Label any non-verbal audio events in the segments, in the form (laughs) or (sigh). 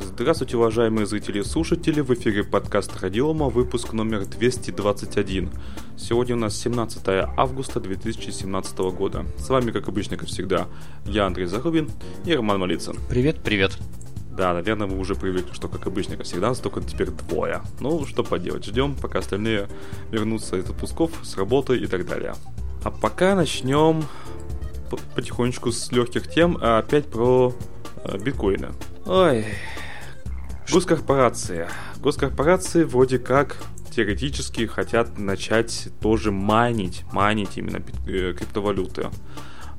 Здравствуйте, уважаемые зрители и слушатели, в эфире подкаст Радиома, выпуск номер 221. Сегодня у нас 17 августа 2017 года. С вами, как обычно, как всегда, я Андрей Зарубин и Роман Малицын. Привет, привет. Да, наверное, вы уже привыкли, что, как обычно, как всегда, нас только теперь двое. Ну, что поделать, ждем, пока остальные вернутся из отпусков, с работы и так далее. А пока начнем потихонечку с легких тем, а опять про э, биткоины. Ой, Госкорпорации. Госкорпорации вроде как теоретически хотят начать тоже майнить, майнить именно э, криптовалюты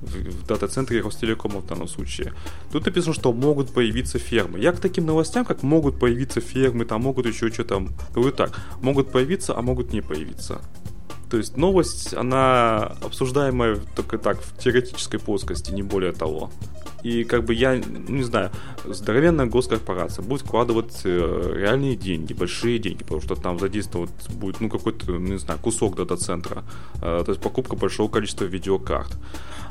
в дата-центре Ростелекома в данном случае. Тут написано, что могут появиться фермы. Я к таким новостям, как могут появиться фермы, там могут еще что-то, говорю так, могут появиться, а могут не появиться. То есть новость, она обсуждаемая только так, в теоретической плоскости, не более того. И как бы я, ну, не знаю, здоровенная госкорпорация будет вкладывать э, реальные деньги, большие деньги, потому что там задействовать будет, ну, какой-то, ну, не знаю, кусок дата-центра, э, то есть покупка большого количества видеокарт.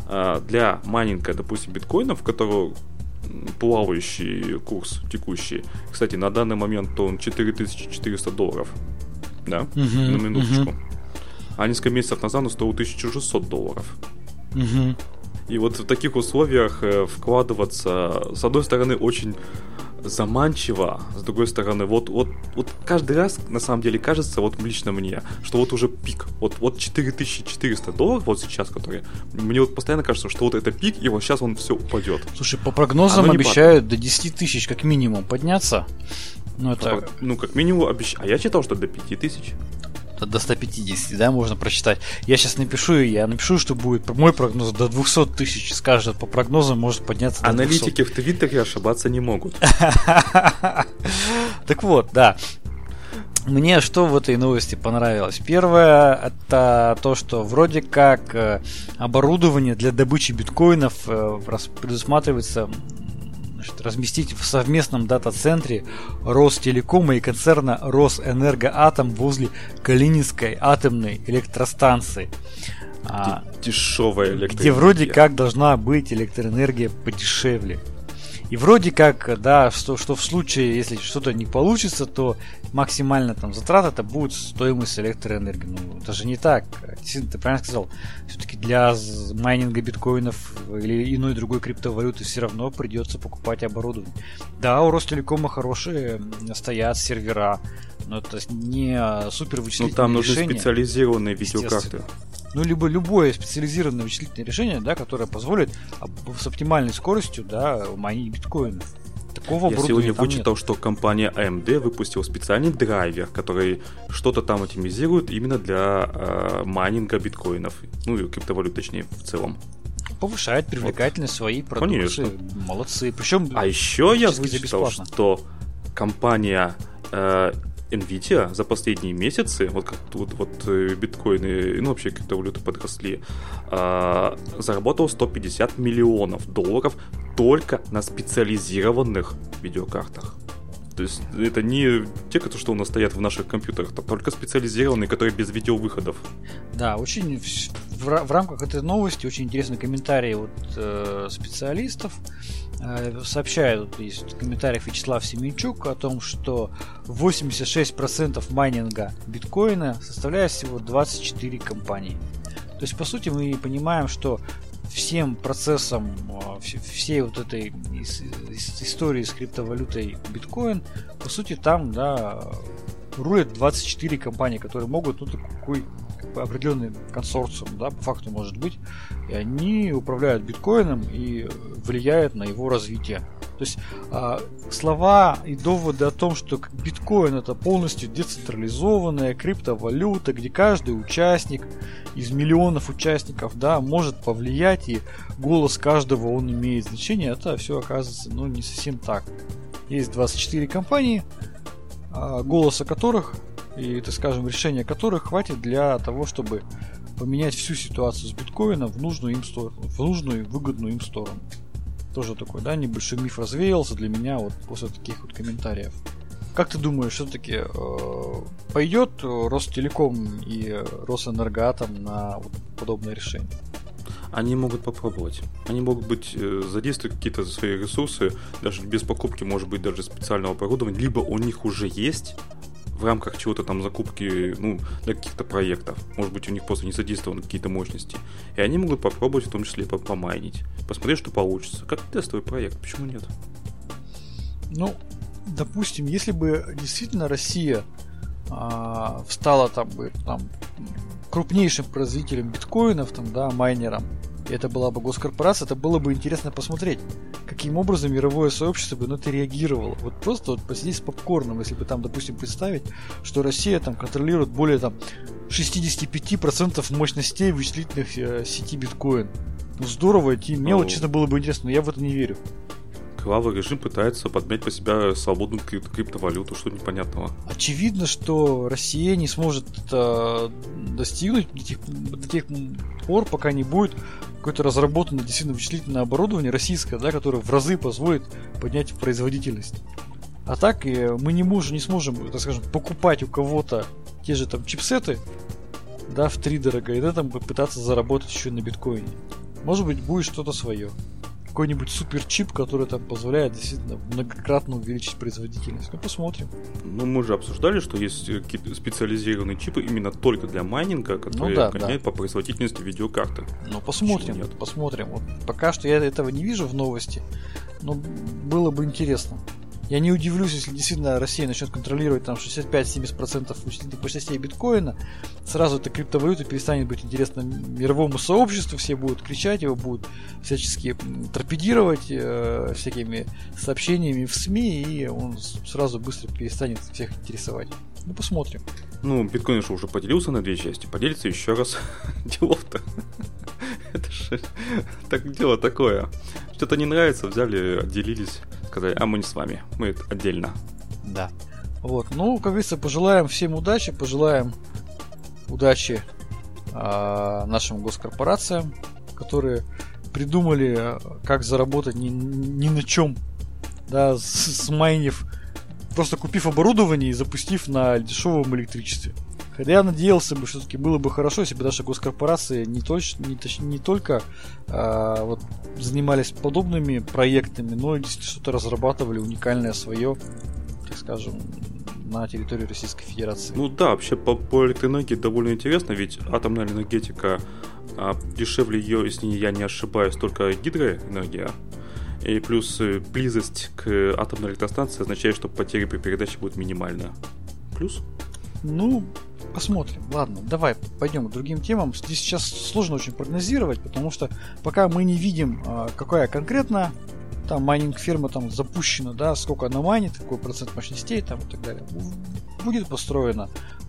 Э, для майнинга, допустим, биткоинов, которого плавающий курс текущий. Кстати, на данный момент он 4400 долларов. Да, uh-huh, на минуточку. Uh-huh. А несколько месяцев назад он стоил 1600 долларов. Uh-huh. И вот в таких условиях э, вкладываться, с одной стороны, очень заманчиво, с другой стороны, вот, вот, вот каждый раз, на самом деле, кажется, вот лично мне, что вот уже пик, вот, вот 4400 долларов вот сейчас, которые, мне вот постоянно кажется, что вот это пик, и вот сейчас он все упадет. Слушай, по прогнозам обещают падает. до 10 тысяч как минимум подняться. Ну, это... Ну, как минимум обещают. А я читал, что до 5000 до 150, да, можно прочитать. Я сейчас напишу, я напишу, что будет мой прогноз до 200 тысяч, скажет, по прогнозам может подняться до Аналитики 200. в Твиттере ошибаться не могут. (laughs) Так вот, да. Мне что в этой новости понравилось? Первое, это то, что вроде как э, оборудование для добычи биткоинов э, предусматривается значит, разместить в совместном дата-центре Ростелекома и концерна Росэнергоатом возле Калининской атомной электростанции. А, Дешевая электроэнергия. Где вроде как должна быть электроэнергия подешевле. И вроде как, да, что, что в случае, если что-то не получится, то максимально там затрат это будет стоимость электроэнергии. Ну, даже не так. Действительно, ты правильно сказал. Все-таки для майнинга биткоинов или иной другой криптовалюты все равно придется покупать оборудование. Да, у Ростелекома хорошие стоят сервера, но это не супер вычислительные Ну там нужны решения. специализированные видеокарты. Ну, либо любое специализированное вычислительное решение, да, которое позволит с оптимальной скоростью, да, майнить биткоины. Такого Я сегодня вычитал, нет. что компания AMD выпустила специальный драйвер, который что-то там оптимизирует именно для э, майнинга биткоинов. Ну и криптовалют, точнее, в целом. Повышает привлекательность вот. своей продукции. Конечно. Молодцы. Причем. А еще я вычитал, что компания э, Nvidia за последние месяцы, вот как вот, вот э, биткоины, ну вообще криптовалюты подросли, э, заработал 150 миллионов долларов только на специализированных видеокартах. То есть это не те, которые что у нас стоят в наших компьютерах, а только специализированные, которые без видеовыходов. Да, очень в, в рамках этой новости очень интересный комментарий от э, специалистов. Э, сообщает, есть в комментариях Вячеслав Семенчук о том, что 86% майнинга биткоина составляет всего 24 компании. То есть, по сути, мы понимаем, что всем процессом э, всей вот этой истории с криптовалютой биткоин, по сути, там, да, рулят 24 компании, которые могут, ну, такой определенный консорциум, да, по факту может быть, и они управляют биткоином и влияют на его развитие. То есть э, слова и доводы о том, что биткоин это полностью децентрализованная криптовалюта, где каждый участник из миллионов участников, да, может повлиять и голос каждого он имеет значение, это все оказывается, ну, не совсем так. Есть 24 компании, э, голоса которых и, так скажем, решения которых хватит для того, чтобы поменять всю ситуацию с биткоином в нужную им сторону, в нужную выгодную им сторону. Тоже такой, да, небольшой миф развеялся для меня вот после таких вот комментариев. Как ты думаешь, все-таки э, пойдет Ростелеком и Росэнергоатом на вот подобное решение? Они могут попробовать. Они могут быть э, задействовать какие-то свои ресурсы, даже без покупки, может быть, даже специального оборудования, либо у них уже есть в рамках чего-то там закупки, ну, для каких-то проектов. Может быть, у них просто не задействованы какие-то мощности. И они могут попробовать в том числе помайнить. Посмотреть, что получится. Как тестовый проект, почему нет? Ну, допустим, если бы действительно Россия а, встала там бы там крупнейшим производителем биткоинов, там, да, майнером, и это была бы госкорпорация, это было бы интересно посмотреть, каким образом мировое сообщество бы на это реагировало. Вот просто вот посидеть с попкорном, если бы там, допустим, представить, что Россия там контролирует более там 65% мощностей вычислительных э, сети биткоин. Ну здорово, идти. Мне вот честно было бы интересно, но я в это не верю кровавый режим пытается подмять по себя свободную крип- криптовалюту, что непонятного. Очевидно, что Россия не сможет это достигнуть до тех, до тех пор, пока не будет какое-то разработанное действительно вычислительное оборудование российское, да, которое в разы позволит поднять производительность. А так мы не можем, не сможем, так скажем, покупать у кого-то те же там чипсеты, да, в три дорого, и на этом пытаться заработать еще на биткоине. Может быть, будет что-то свое какой-нибудь супер чип, который там позволяет действительно многократно увеличить производительность. Ну, посмотрим. Ну, мы же обсуждали, что есть э, какие-то специализированные чипы именно только для майнинга, которые ну, да, гоняют да. по производительности видеокарты. Ну, посмотрим, нет? посмотрим. Вот пока что я этого не вижу в новости, но было бы интересно. Я не удивлюсь, если действительно Россия начнет контролировать там 65-70% вычислительных мощностей биткоина. Сразу эта криптовалюта перестанет быть интересна мировому сообществу, все будут кричать, его будут всячески торпедировать э, всякими сообщениями в СМИ, и он сразу быстро перестанет всех интересовать. Ну, посмотрим. Ну, биткоин же уже поделился на две части. Поделится еще раз. (laughs) Делов-то. (laughs) Это же так дело такое. Что-то не нравится, взяли, отделились сказали, а мы не с вами, мы отдельно. Да. Вот, ну, как говорится, пожелаем всем удачи, пожелаем удачи э, нашим госкорпорациям, которые придумали, как заработать ни, ни на чем, да, с, смайнив, просто купив оборудование и запустив на дешевом электричестве. Хотя я надеялся бы, что все-таки было бы хорошо, если бы наши госкорпорации не, точ, не, точ, не только а, вот, занимались подобными проектами, но и что-то разрабатывали уникальное свое, так скажем, на территории Российской Федерации. Ну да, вообще по, по электроэнергии довольно интересно, ведь атомная энергетика а, дешевле ее, если я не ошибаюсь, только гидроэнергия. И плюс э, близость к атомной электростанции означает, что потери при передаче будут минимальны. Плюс? Ну, Посмотрим. Ладно, давай пойдем к другим темам. Здесь сейчас сложно очень прогнозировать, потому что пока мы не видим, а, какая конкретно там майнинг фирма там запущена, да, сколько она майнит, какой процент мощностей там и так далее. Будет построено,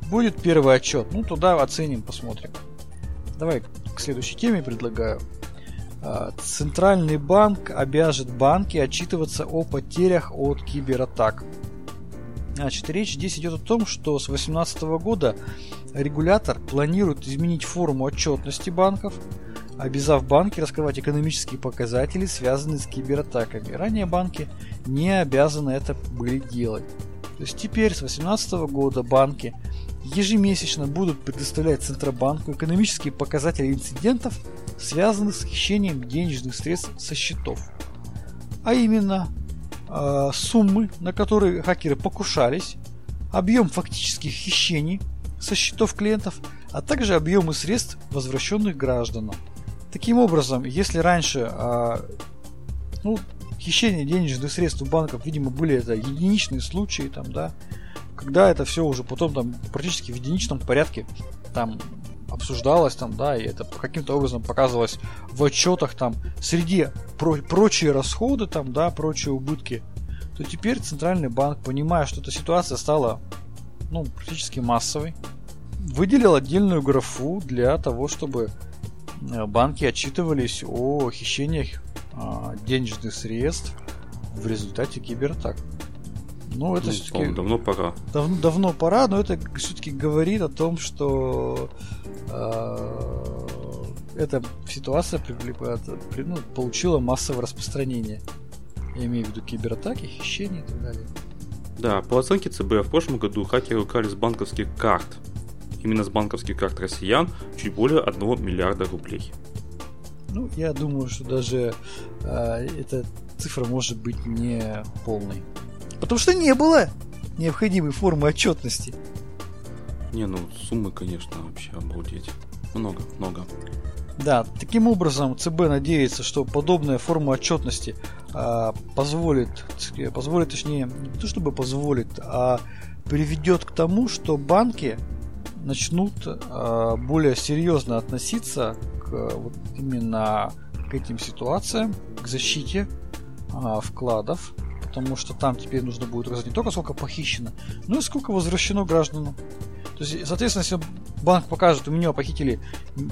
будет первый отчет, ну туда оценим, посмотрим. Давай к следующей теме предлагаю. А, Центральный банк обяжет банки отчитываться о потерях от кибератак. Значит, речь здесь идет о том, что с 2018 года регулятор планирует изменить форму отчетности банков, обязав банки раскрывать экономические показатели, связанные с кибератаками. Ранее банки не обязаны это были делать. То есть теперь с 2018 года банки ежемесячно будут предоставлять Центробанку экономические показатели инцидентов, связанных с хищением денежных средств со счетов. А именно, э, суммы, на которые хакеры покушались, объем фактических хищений со счетов клиентов, а также объемы средств, возвращенных гражданам. Таким образом, если раньше э, ну, хищение денежных средств у банков, видимо, были это единичные случаи, там, да, когда это все уже потом там практически в единичном порядке там обсуждалось там, да, и это каким-то образом показывалось в отчетах там среди про прочие расходы там, да, прочие убытки, то теперь Центральный банк, понимая, что эта ситуация стала, ну, практически массовой, выделил отдельную графу для того, чтобы э, банки отчитывались о хищениях а, денежных средств в результате кибератак. Ну, это ну, все-таки... Давно пора. Дав, давно пора, но это все-таки говорит о том, что э, эта ситуация при, при, ну, получила массовое распространение. Я имею в виду кибератаки, хищения и так далее. Да, по оценке ЦБ в прошлом году хакеры украли с банковских карт, именно с банковских карт россиян, чуть более 1 миллиарда рублей. Ну, я думаю, что даже э, эта цифра может быть не полной. Потому что не было необходимой формы отчетности. Не, ну суммы, конечно, вообще обалдеть. Много, много. Да, таким образом ЦБ надеется, что подобная форма отчетности а, позволит, позволит, точнее, не то чтобы позволит, а приведет к тому, что банки начнут а, более серьезно относиться к вот именно к этим ситуациям, к защите а, вкладов, потому что там теперь нужно будет указать не только сколько похищено, но и сколько возвращено гражданам. То есть, соответственно, если банк покажет, у меня похитили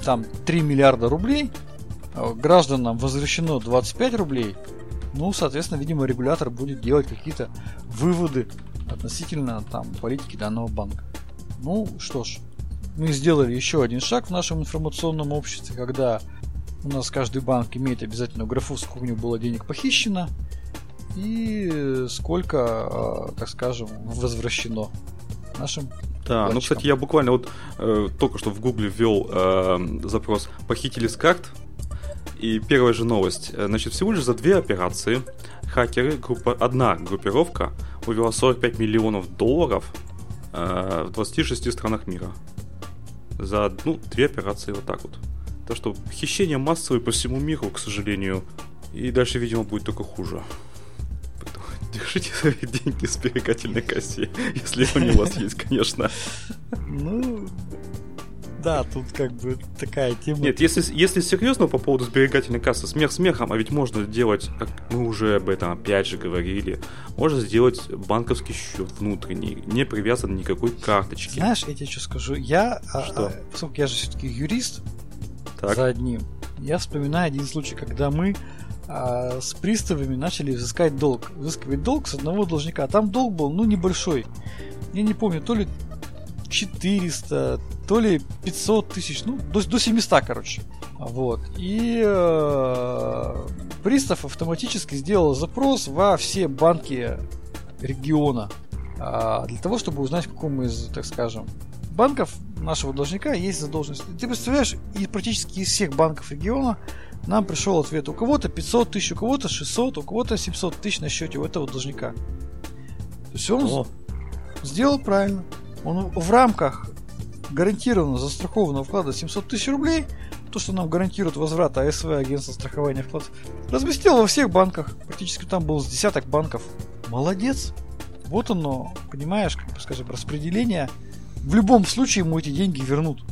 там 3 миллиарда рублей, а гражданам возвращено 25 рублей, ну, соответственно, видимо, регулятор будет делать какие-то выводы относительно там политики данного банка. Ну, что ж, мы сделали еще один шаг в нашем информационном обществе, когда у нас каждый банк имеет обязательно графу, сколько у него было денег похищено и сколько, а, так скажем, возвращено нашим да, ну, кстати, я буквально вот э, только что в Гугле ввел э, запрос «похитили с карт», и первая же новость. Э, значит, всего лишь за две операции хакеры, группа, одна группировка увела 45 миллионов долларов э, в 26 странах мира. За, ну, две операции вот так вот. Так что хищение массовое по всему миру, к сожалению. И дальше, видимо, будет только хуже. Держите свои деньги в сберегательной кассе, если они у вас есть, конечно. Ну, да, тут как бы такая тема. Нет, если, если серьезно по поводу сберегательной кассы, смех смехом, а ведь можно сделать, как мы уже об этом опять же говорили, можно сделать банковский счет внутренний, не привязан никакой карточки. Знаешь, я тебе что скажу, я, а, что? А, поскольку я же все-таки юрист так. за одним, я вспоминаю один случай, когда мы а, с приставами начали взыскать долг. Взыскивать долг с одного должника. А там долг был, ну, небольшой. Я не помню, то ли 400, то ли 500 тысяч, ну, до, до 700, короче. Вот. И э, пристав автоматически сделал запрос во все банки региона э, для того, чтобы узнать, в каком из, так скажем, банков нашего должника есть задолженность. Ты представляешь, и практически из всех банков региона нам пришел ответ. У кого-то 500 тысяч, у кого-то 600, у кого-то 700 тысяч на счете у этого должника. То есть он О. сделал правильно. Он в рамках гарантированно застрахованного вклада 700 тысяч рублей, то, что нам гарантирует возврат АСВ, агентство страхования вкладов, разместил во всех банках. Практически там был с десяток банков. Молодец. Вот оно, понимаешь, как бы скажем, распределение. В любом случае ему эти деньги вернут.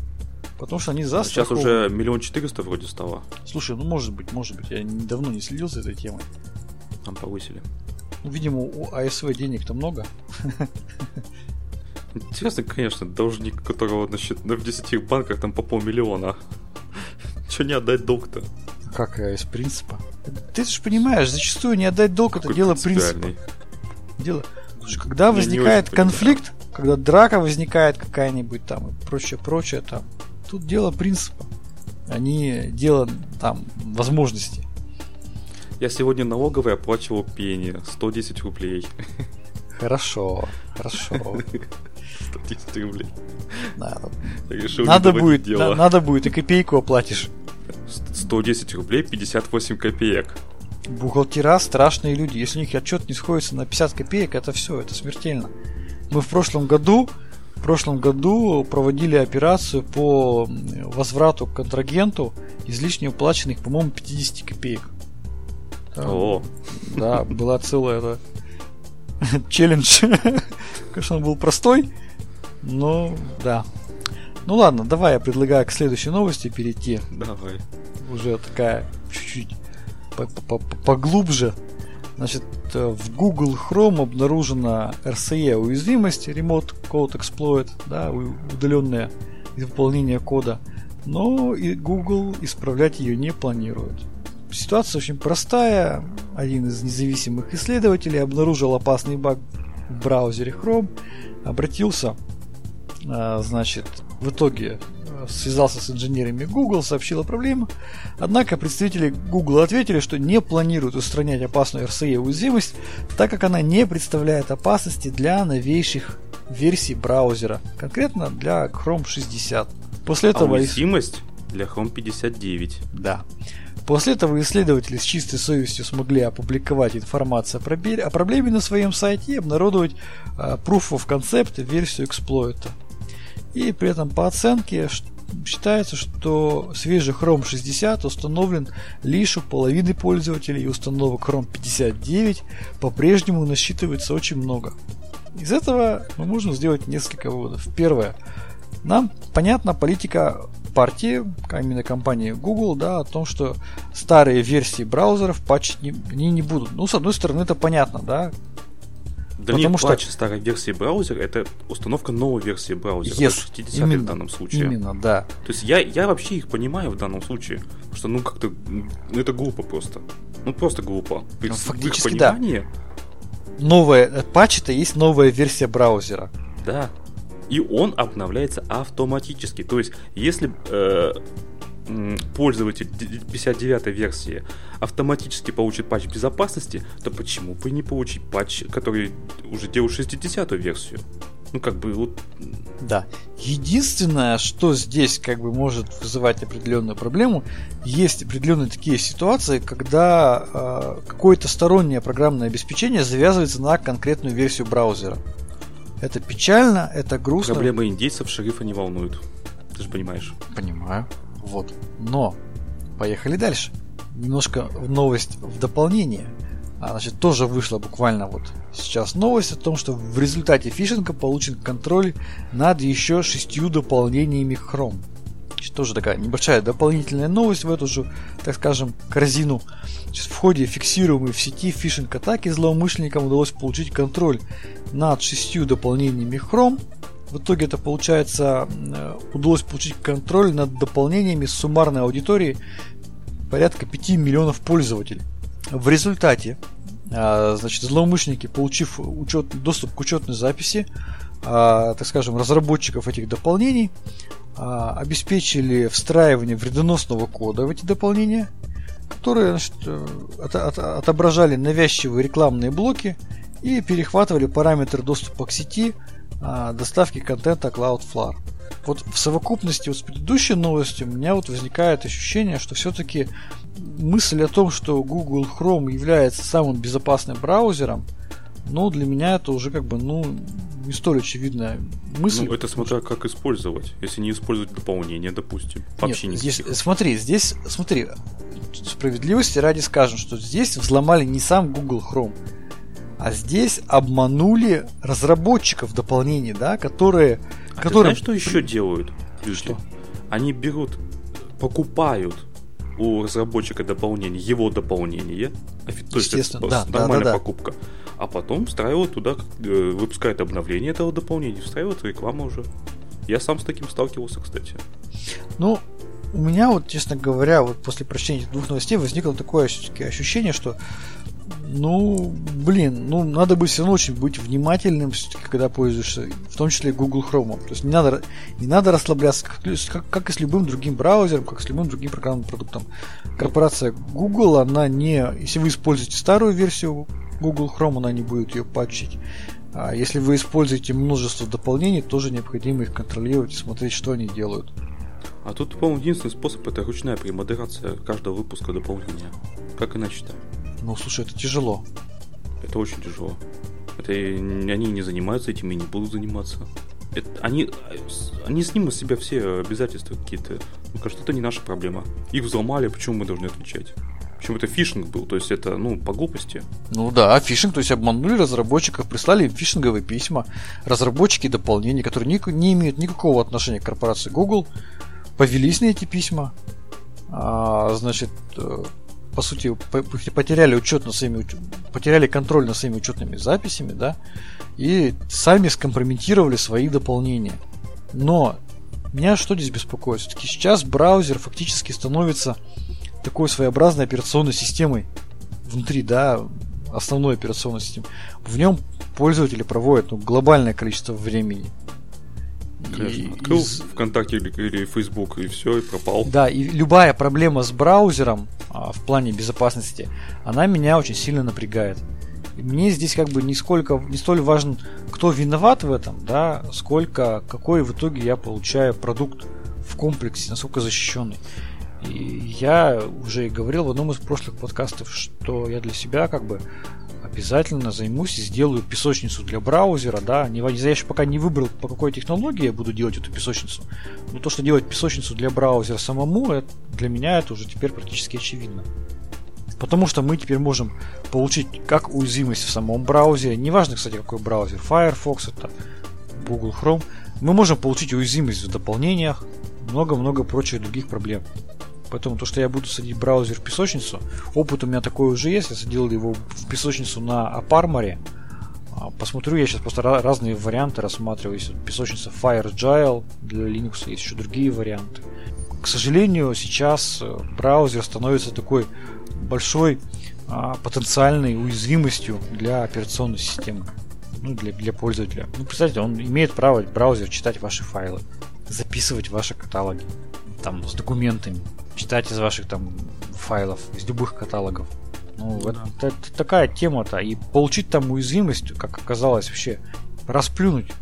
Потому что они за Сейчас уже миллион четыреста вроде стало. Слушай, ну может быть, может быть. Я давно не следил за этой темой. Там повысили. Ну, видимо, у АСВ денег-то много. Интересно, конечно, должник, которого на, счет, в 10 банках там по полмиллиона. Че не отдать долг-то? Как из принципа? Ты же понимаешь, зачастую не отдать долг Какой это дело принципа. Дело. Слушай, когда возникает конфликт, когда драка возникает какая-нибудь там и прочее, прочее там, Тут дело принципа, а не дело там возможности. Я сегодня налоговый оплачивал пени 110 рублей. Хорошо, хорошо. 110 рублей. Да, надо будет, дело. На, надо будет, и копейку оплатишь. 110 рублей 58 копеек. Бухгалтера страшные люди. Если у них отчет не сходится на 50 копеек, это все, это смертельно. Мы в прошлом году в прошлом году проводили операцию по возврату контрагенту излишне уплаченных, по-моему, 50 копеек. О. Да, была целая это, (laughs) челлендж. (laughs) Конечно, он был простой, но да. Ну ладно, давай я предлагаю к следующей новости перейти. Давай. Уже такая чуть-чуть поглубже. Значит, э, в Google Chrome обнаружена RCE уязвимость, Remote Code Exploit, да, удаленное выполнение кода, но и Google исправлять ее не планирует. Ситуация очень простая. Один из независимых исследователей обнаружил опасный баг в браузере Chrome, обратился, э, значит, в итоге связался с инженерами Google, сообщил о проблеме. Однако представители Google ответили, что не планируют устранять опасную RCE уязвимость, так как она не представляет опасности для новейших версий браузера, конкретно для Chrome 60. После а этого... А уязвимость для Chrome 59. Да. После этого исследователи с чистой совестью смогли опубликовать информацию о проблеме на своем сайте и обнародовать uh, Proof of Concept версию эксплойта. И при этом по оценке считается, что свежий Chrome 60 установлен лишь у половины пользователей и установок Chrome 59 по-прежнему насчитывается очень много. Из этого мы можем сделать несколько выводов. Первое. Нам понятна политика партии, а именно компании Google, да, о том, что старые версии браузеров патчить не, они не будут. Ну, с одной стороны, это понятно, да, да Потому нет, что... патч старой версии браузера это установка новой версии браузера. Yes, 60 именно, в данном случае. Именно, да. То есть я, я вообще их понимаю в данном случае. Потому что ну как-то ну, это глупо просто. Ну просто глупо. Ну, фактически, в понимании... да. Новая э, патч это есть новая версия браузера. Да. И он обновляется автоматически. То есть, если э, пользователь 59 версии автоматически получит патч безопасности, то почему бы не получить патч, который уже делает 60 версию? Ну, как бы вот... Да. Единственное, что здесь как бы может вызывать определенную проблему, есть определенные такие ситуации, когда э, какое-то стороннее программное обеспечение завязывается на конкретную версию браузера. Это печально, это грустно. Проблемы индейцев шерифа не волнуют. Ты же понимаешь. Понимаю. Вот. Но, поехали дальше. Немножко новость в дополнение. А, значит, тоже вышла буквально вот сейчас новость о том, что в результате фишинга получен контроль над еще шестью дополнениями Chrome. Значит, тоже такая небольшая дополнительная новость в эту же, так скажем, корзину. Значит, в ходе фиксируемой в сети фишинг-атаки злоумышленникам удалось получить контроль над шестью дополнениями Chrome, в итоге это получается э, удалось получить контроль над дополнениями суммарной аудитории порядка 5 миллионов пользователей. В результате э, значит, злоумышленники, получив учет, доступ к учетной записи, э, так скажем, разработчиков этих дополнений, обеспечили встраивание вредоносного кода в эти дополнения, которые значит, отображали навязчивые рекламные блоки и перехватывали параметры доступа к сети а, доставки контента Cloudflare. Вот в совокупности вот с предыдущей новостью у меня вот возникает ощущение, что все-таки мысль о том, что Google Chrome является самым безопасным браузером, ну, для меня это уже как бы, ну, не столь очевидная мысль. Ну, это смотря как использовать. Если не использовать дополнение, допустим. Вообще Нет, здесь, смотри, здесь, смотри, справедливости ради скажем, что здесь взломали не сам Google Chrome, а здесь обманули разработчиков дополнений, да, которые... А которые... Ты знаешь, что еще делают? Что? Они берут, покупают у разработчика дополнение, его дополнение, то есть это да, нормальная да, да, покупка, а потом встраивают туда, э, выпускают обновление этого дополнения, встраивают рекламу уже. Я сам с таким сталкивался, кстати. Ну, у меня вот, честно говоря, вот после прочтения двух новостей возникло такое ощущение, что ну, блин, ну надо быть все равно очень быть внимательным, когда пользуешься, в том числе Google Chrome. То есть не надо, не надо расслабляться, как, как, как и с любым другим браузером, как с любым другим программным продуктом. Корпорация Google, она не, если вы используете старую версию Google Chrome, она не будет ее патчить. А если вы используете множество дополнений, тоже необходимо их контролировать и смотреть, что они делают. А тут, по-моему, единственный способ это ручная премодерация каждого выпуска дополнения. Как иначе-то? Ну, слушай, это тяжело. Это очень тяжело. Это они не занимаются этим и не будут заниматься. Это, они, они снимут с себя все обязательства какие-то. Ну, кажется, это не наша проблема. Их взломали, почему мы должны отвечать? Почему это фишинг был? То есть это, ну, по глупости. Ну да, фишинг, то есть обманули разработчиков, прислали им фишинговые письма, разработчики дополнений, которые не, не имеют никакого отношения к корпорации Google, повелись на эти письма. А, значит, э, по сути, потеряли учет над своими, потеряли контроль над своими учетными записями, да, и сами скомпрометировали свои дополнения. Но меня что здесь беспокоит? Все-таки сейчас браузер фактически становится такой своеобразной операционной системой внутри, да, основной операционной системы. В нем пользователи проводят ну, глобальное количество времени. Конечно. Открыл из... ВКонтакте или, или Facebook и все, и пропал. Да, и любая проблема с браузером а, в плане безопасности, она меня очень сильно напрягает. И мне здесь как бы не сколько, не столь важен, кто виноват в этом, да, сколько какой в итоге я получаю продукт в комплексе, насколько защищенный. И я уже и говорил в одном из прошлых подкастов, что я для себя как бы обязательно займусь и сделаю песочницу для браузера, да. Не, я еще пока не выбрал, по какой технологии я буду делать эту песочницу. Но то, что делать песочницу для браузера самому, это, для меня это уже теперь практически очевидно. Потому что мы теперь можем получить как уязвимость в самом браузере, неважно, кстати, какой браузер, Firefox, это Google Chrome, мы можем получить уязвимость в дополнениях, много-много прочих других проблем. Поэтому то, что я буду садить браузер в песочницу, опыт у меня такой уже есть. Я садил его в песочницу на Апарморе. Посмотрю, я сейчас просто разные варианты рассматриваю. Есть песочница FireGile для Linux, есть еще другие варианты. К сожалению, сейчас э, браузер становится такой большой а, потенциальной уязвимостью для операционной системы, ну, для, для пользователя. Ну, представьте, он имеет право браузер читать ваши файлы, записывать ваши каталоги, там, с документами, читать из ваших там файлов, из любых каталогов. Ну, да. это, это такая тема-то. И получить там уязвимость, как оказалось, вообще расплюнуть.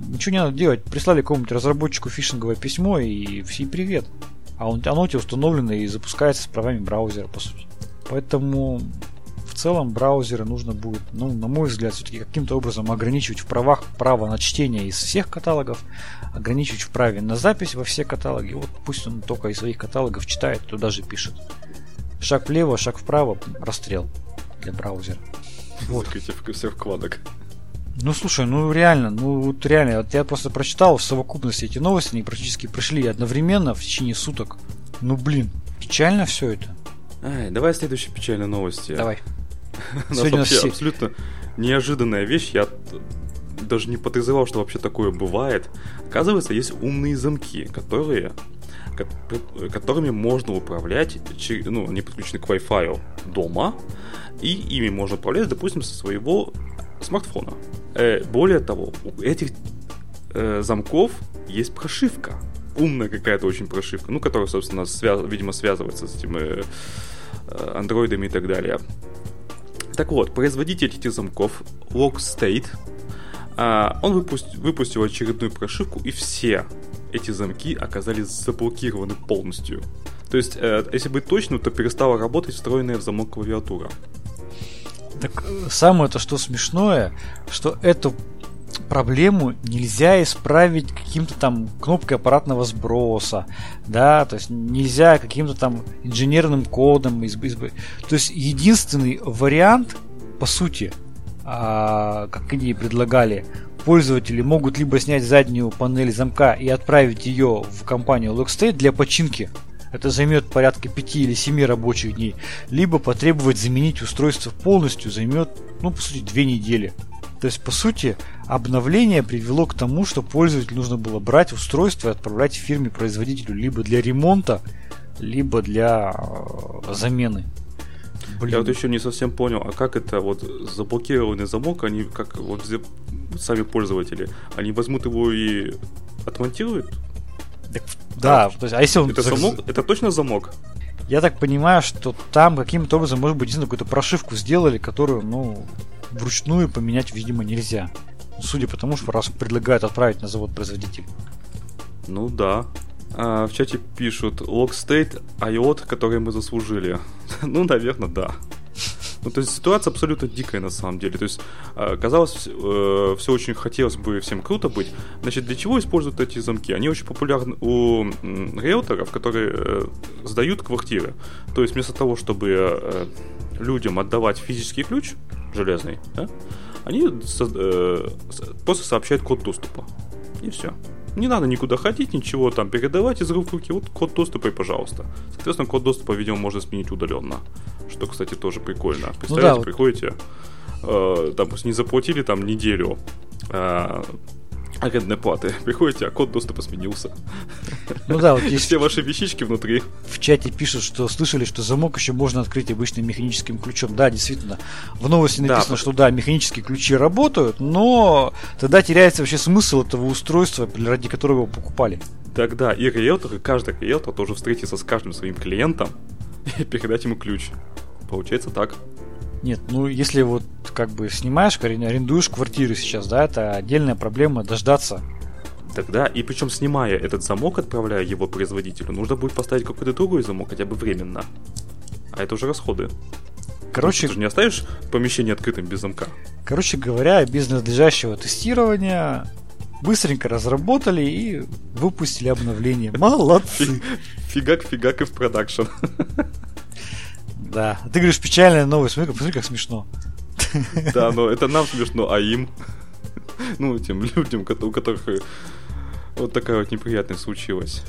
Ничего не надо делать. Прислали какому-нибудь разработчику фишинговое письмо и все привет. А он, оно у тебя установлено и запускается с правами браузера, по сути. Поэтому целом браузеры нужно будет, ну, на мой взгляд, все-таки каким-то образом ограничивать в правах право на чтение из всех каталогов, ограничивать в праве на запись во все каталоги. Вот пусть он только из своих каталогов читает, туда же пишет. Шаг влево, шаг вправо, расстрел для браузера. Вот. Всех вкладок. Ну слушай, ну реально, ну вот реально, вот я просто прочитал в совокупности эти новости, они практически прошли одновременно в течение суток. Ну блин, печально все это. Ай, давай следующие печальные новости. Давай. (laughs) Сегодня вообще все... абсолютно неожиданная вещь. Я даже не подозревал, что вообще такое бывает. Оказывается, есть умные замки, которые которыми можно управлять, ну, они подключены к Wi-Fi дома, и ими можно управлять, допустим, со своего смартфона. Э, более того, у этих э, замков есть прошивка. Умная какая-то очень прошивка, ну, которая, собственно, связ... видимо, связывается с этими э, андроидами и так далее. Так вот, производитель этих замков Lockstate а, он выпустил, выпустил очередную прошивку, и все эти замки оказались заблокированы полностью. То есть, э, если быть точным, то перестала работать встроенная в замок клавиатура. Так э, самое то, что смешное, что эту проблему нельзя исправить каким-то там кнопкой аппаратного сброса, да, то есть нельзя каким-то там инженерным кодом избавить. То есть единственный вариант, по сути, а, как они предлагали, пользователи могут либо снять заднюю панель замка и отправить ее в компанию Lockstate для починки. Это займет порядка 5 или 7 рабочих дней. Либо потребовать заменить устройство полностью займет, ну, по сути, 2 недели. То есть, по сути, обновление привело к тому, что пользователю нужно было брать устройство и отправлять фирме-производителю либо для ремонта, либо для э, замены. Блин. Я вот еще не совсем понял, а как это вот заблокированный замок, они как вот сами пользователи, они возьмут его и отмонтируют? Так, да, а, то есть, а если он... Это, замок, это точно замок? Я так понимаю, что там каким-то образом, может быть, какую-то прошивку сделали, которую, ну, вручную поменять, видимо, нельзя. Судя по тому, что раз предлагают отправить на завод производитель. Ну да. А, в чате пишут Lockstate IOT, который мы заслужили. (laughs) ну, наверное, да. Ну, то есть ситуация абсолютно дикая на самом деле. То есть, а, казалось, э, все очень хотелось бы всем круто быть. Значит, для чего используют эти замки? Они очень популярны у риэлторов, которые э, сдают квартиры. То есть, вместо того, чтобы э, людям отдавать физический ключ, железный, да, они просто сообщают код доступа. И все. Не надо никуда ходить, ничего там передавать из рук в руки. Вот код доступа и пожалуйста. Соответственно, код доступа, видимо, можно сменить удаленно. Что, кстати, тоже прикольно. Представляете, ну, да, приходите, э, там, не заплатили там неделю, э, арендной платы. Приходите, а код доступа сменился. Ну да, вот есть... Все ваши вещички внутри. В чате пишут, что слышали, что замок еще можно открыть обычным механическим ключом. Да, действительно. В новости написано, да, что да, механические ключи работают, но тогда теряется вообще смысл этого устройства, ради которого его покупали. Тогда и риэлтор, и каждый риэлтор тоже встретится с каждым своим клиентом (laughs) и передать ему ключ. Получается так. Нет, ну если вот как бы снимаешь, арендуешь квартиры сейчас, да, это отдельная проблема дождаться Тогда, и причем снимая этот замок, отправляя его производителю, нужно будет поставить какой-то другой замок, хотя бы временно. А это уже расходы. Короче, ты же не оставишь помещение открытым без замка. Короче говоря, без надлежащего тестирования быстренько разработали и выпустили обновление. (laughs) Молодцы! Фигак, фигак и в продакшн. (laughs) Да. Ты говоришь, печальная новость. Смотри, посмотри, как смешно. Да, но это нам смешно, а им? Ну, тем людям, у которых э, вот такая вот неприятность случилась.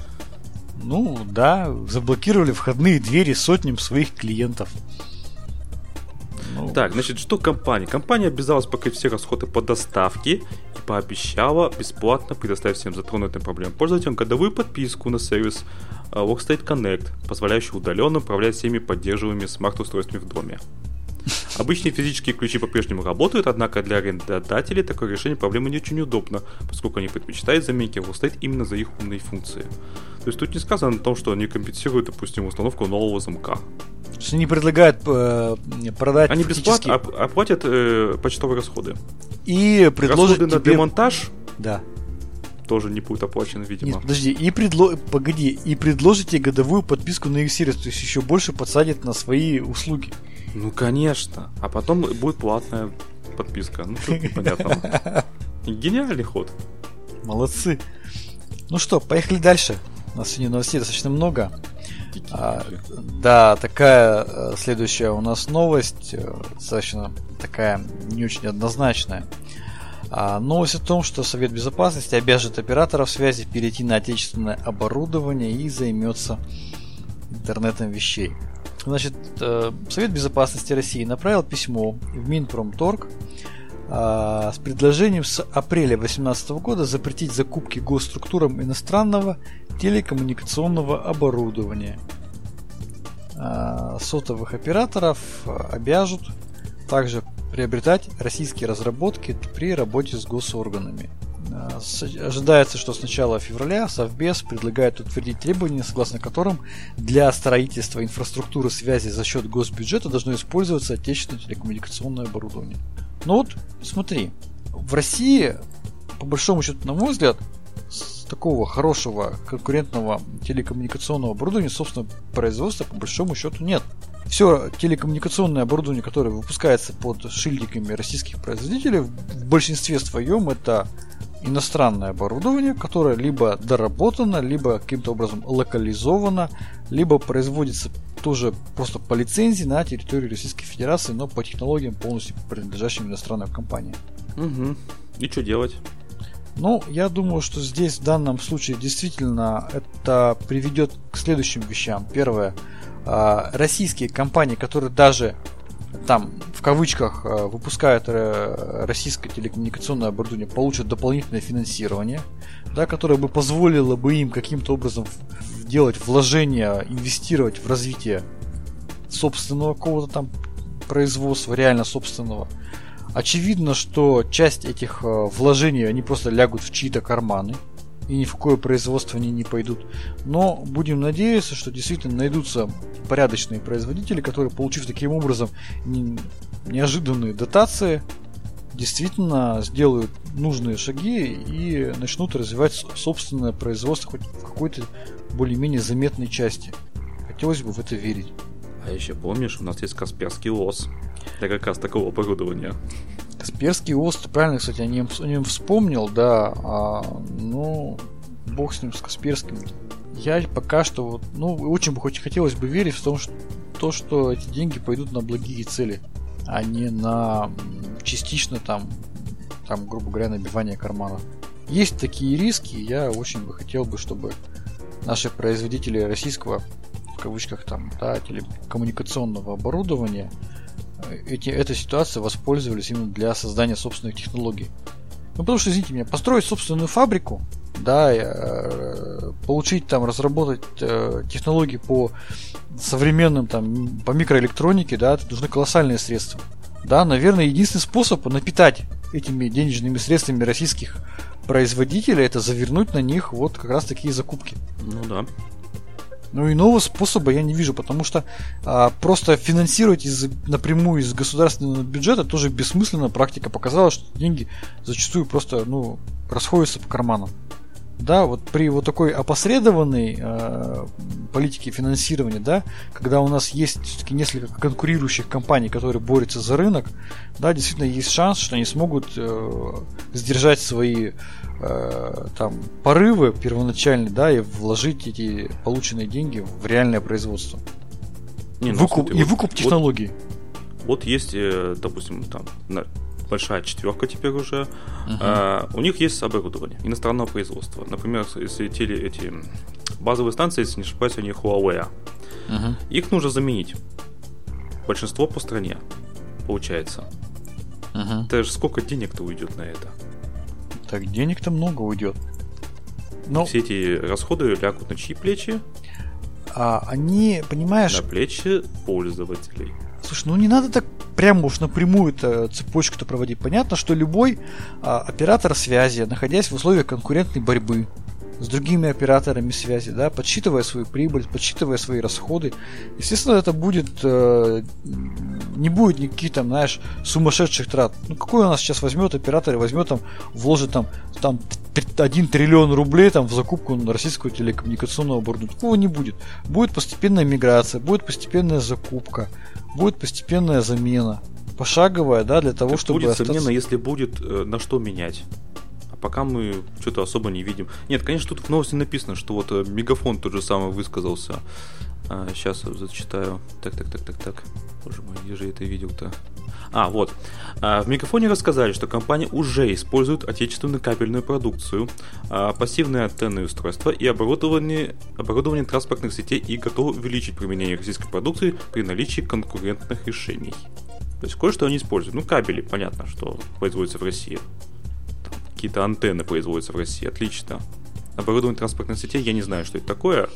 Ну, да, заблокировали входные двери сотням своих клиентов. Ну, так, значит, что компания? Компания обязалась покрыть все расходы по доставке и пообещала бесплатно предоставить всем затронутым проблемам пользователям годовую подписку на сервис Workstate Connect, позволяющий удаленно управлять всеми поддерживаемыми смарт-устройствами в доме. Обычные физические ключи по-прежнему работают, однако для арендодателей такое решение проблемы не очень удобно, поскольку они предпочитают заменить Workstate именно за их умные функции. То есть тут не сказано о том, что они компенсируют, допустим, установку нового замка. То есть они предлагают э, продать Они бесплатно оп- оплатят э, почтовые расходы. И предложат расходы тебе... на демонтаж да. Тоже не будет оплачены, видимо. Нет, подожди, и предло... погоди, и предложите годовую подписку на их сервис, то есть еще больше подсадят на свои услуги. Ну, конечно. А потом будет платная подписка. Ну, что непонятно. (laughs) Гениальный ход. Молодцы. Ну что, поехали дальше. У нас сегодня новостей достаточно много. А, да, такая э, следующая у нас новость, э, достаточно такая не очень однозначная. А, новость о том, что Совет Безопасности обяжет операторов связи перейти на отечественное оборудование и займется интернетом вещей. Значит, э, Совет Безопасности России направил письмо в Минпромторг с предложением с апреля 2018 года запретить закупки госструктурам иностранного телекоммуникационного оборудования. А, сотовых операторов обяжут также приобретать российские разработки при работе с госорганами. А, ожидается, что с начала февраля Совбез предлагает утвердить требования, согласно которым для строительства инфраструктуры связи за счет госбюджета должно использоваться отечественное телекоммуникационное оборудование. Ну вот, смотри, в России, по большому счету, на мой взгляд, такого хорошего конкурентного телекоммуникационного оборудования, собственно, производства по большому счету нет. Все телекоммуникационное оборудование, которое выпускается под шильдиками российских производителей, в большинстве своем это иностранное оборудование, которое либо доработано, либо каким-то образом локализовано, либо производится тоже просто по лицензии на территории Российской Федерации, но по технологиям полностью принадлежащим иностранным компаниям. Угу. И что делать? Ну, я думаю, что здесь в данном случае действительно это приведет к следующим вещам. Первое. А, российские компании, которые даже там в кавычках а, выпускают э, российское телекоммуникационное оборудование, получат дополнительное финансирование, да, которое бы позволило бы им каким-то образом делать вложения, инвестировать в развитие собственного какого-то там производства, реально собственного. Очевидно, что часть этих э, вложений, они просто лягут в чьи-то карманы, и ни в какое производство они не пойдут. Но будем надеяться, что действительно найдутся порядочные производители, которые, получив таким образом неожиданные дотации, действительно сделают нужные шаги и начнут развивать собственное производство хоть в какой-то более-менее заметной части. Хотелось бы в это верить. А еще помнишь, у нас есть Касперский ОС для как раз такого оборудования. Касперский ОС, правильно, кстати, о нем, о нем вспомнил, да, а, ну, бог с ним, с Касперским. Я пока что, вот, ну, очень бы хоть хотелось бы верить в том, что то, что эти деньги пойдут на благие цели, а не на частично там, там, грубо говоря, набивание кармана. Есть такие риски, я очень бы хотел бы, чтобы наши производители российского в кавычках там, да, телекоммуникационного оборудования эти, этой ситуацией воспользовались именно для создания собственных технологий. Ну, потому что, извините меня, построить собственную фабрику, да, э, получить там, разработать э, технологии по современным там, по микроэлектронике, да, это нужны колоссальные средства. Да, наверное, единственный способ напитать этими денежными средствами российских производителей, это завернуть на них вот как раз такие закупки. Ну да. Ну иного способа я не вижу, потому что а, просто финансировать из, напрямую из государственного бюджета тоже бессмысленно. Практика показала, что деньги зачастую просто ну, расходятся по карманам. да, вот при вот такой опосредованной э, политике финансирования, да, когда у нас есть все-таки несколько конкурирующих компаний, которые борются за рынок, да, действительно есть шанс, что они смогут э, сдержать свои э, там порывы первоначальные, да, и вложить эти полученные деньги в реальное производство. Не, ну, выкуп, смотри, и выкуп вот, технологий. Вот, вот есть, э, допустим, там большая четверка теперь уже. Uh-huh. А, у них есть оборудование иностранного производства. Например, если эти базовые станции, если не ошибаюсь, они Huawei. Uh-huh. Их нужно заменить. Большинство по стране, получается. Uh-huh. Это же сколько денег-то уйдет на это? Так денег-то много уйдет. Но... Все эти расходы лягут на чьи плечи? А, они, понимаешь... На плечи пользователей. Слушай, ну не надо так прямо уж напрямую это цепочку-то проводить. Понятно, что любой а, оператор связи, находясь в условиях конкурентной борьбы с другими операторами связи, да, подсчитывая свою прибыль, подсчитывая свои расходы, естественно, это будет э, не будет никаких там, знаешь, сумасшедших трат. Ну какой у нас сейчас возьмет оператор и возьмет там, вложит там, там 1 триллион рублей там в закупку российского телекоммуникационного оборудования. Такого не будет. Будет постепенная миграция, будет постепенная закупка будет постепенная замена. Пошаговая, да, для того, так чтобы... Будет остаться... замена, если будет э, на что менять. Пока мы что-то особо не видим. Нет, конечно, тут в новости написано, что вот э, Мегафон тот же самый высказался. А, сейчас зачитаю. Так, так, так, так, так. Боже мой, где же это видел-то? А, вот. А, в Мегафоне рассказали, что компания уже использует отечественную кабельную продукцию, а, пассивные антенные устройства и оборудование, оборудование транспортных сетей и готовы увеличить применение российской продукции при наличии конкурентных решений. То есть кое-что они используют. Ну, кабели, понятно, что производится в России. Какие-то антенны производятся в России, отлично. Оборудование транспортных сетей, я не знаю, что это такое.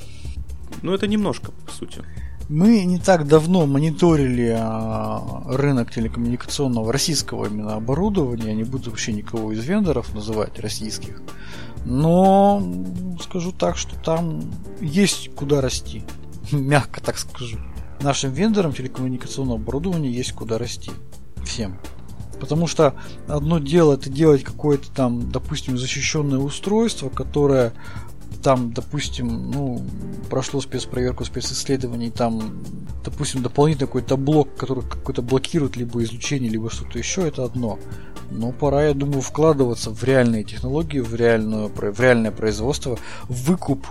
Но это немножко, по сути. Мы не так давно мониторили а, рынок телекоммуникационного российского именно оборудования. Не буду вообще никого из вендоров называть российских. Но скажу так, что там есть куда расти. (laughs) Мягко так скажу. Нашим вендорам телекоммуникационного оборудования есть куда расти. Всем. Потому что одно дело это делать какое-то там, допустим, защищенное устройство, которое там, допустим, ну, прошло спецпроверку, специсследований, там, допустим, дополнительный какой-то блок, который какой-то блокирует либо излучение, либо что-то еще, это одно. Но пора, я думаю, вкладываться в реальные технологии, в, реальную, в реальное производство, в выкуп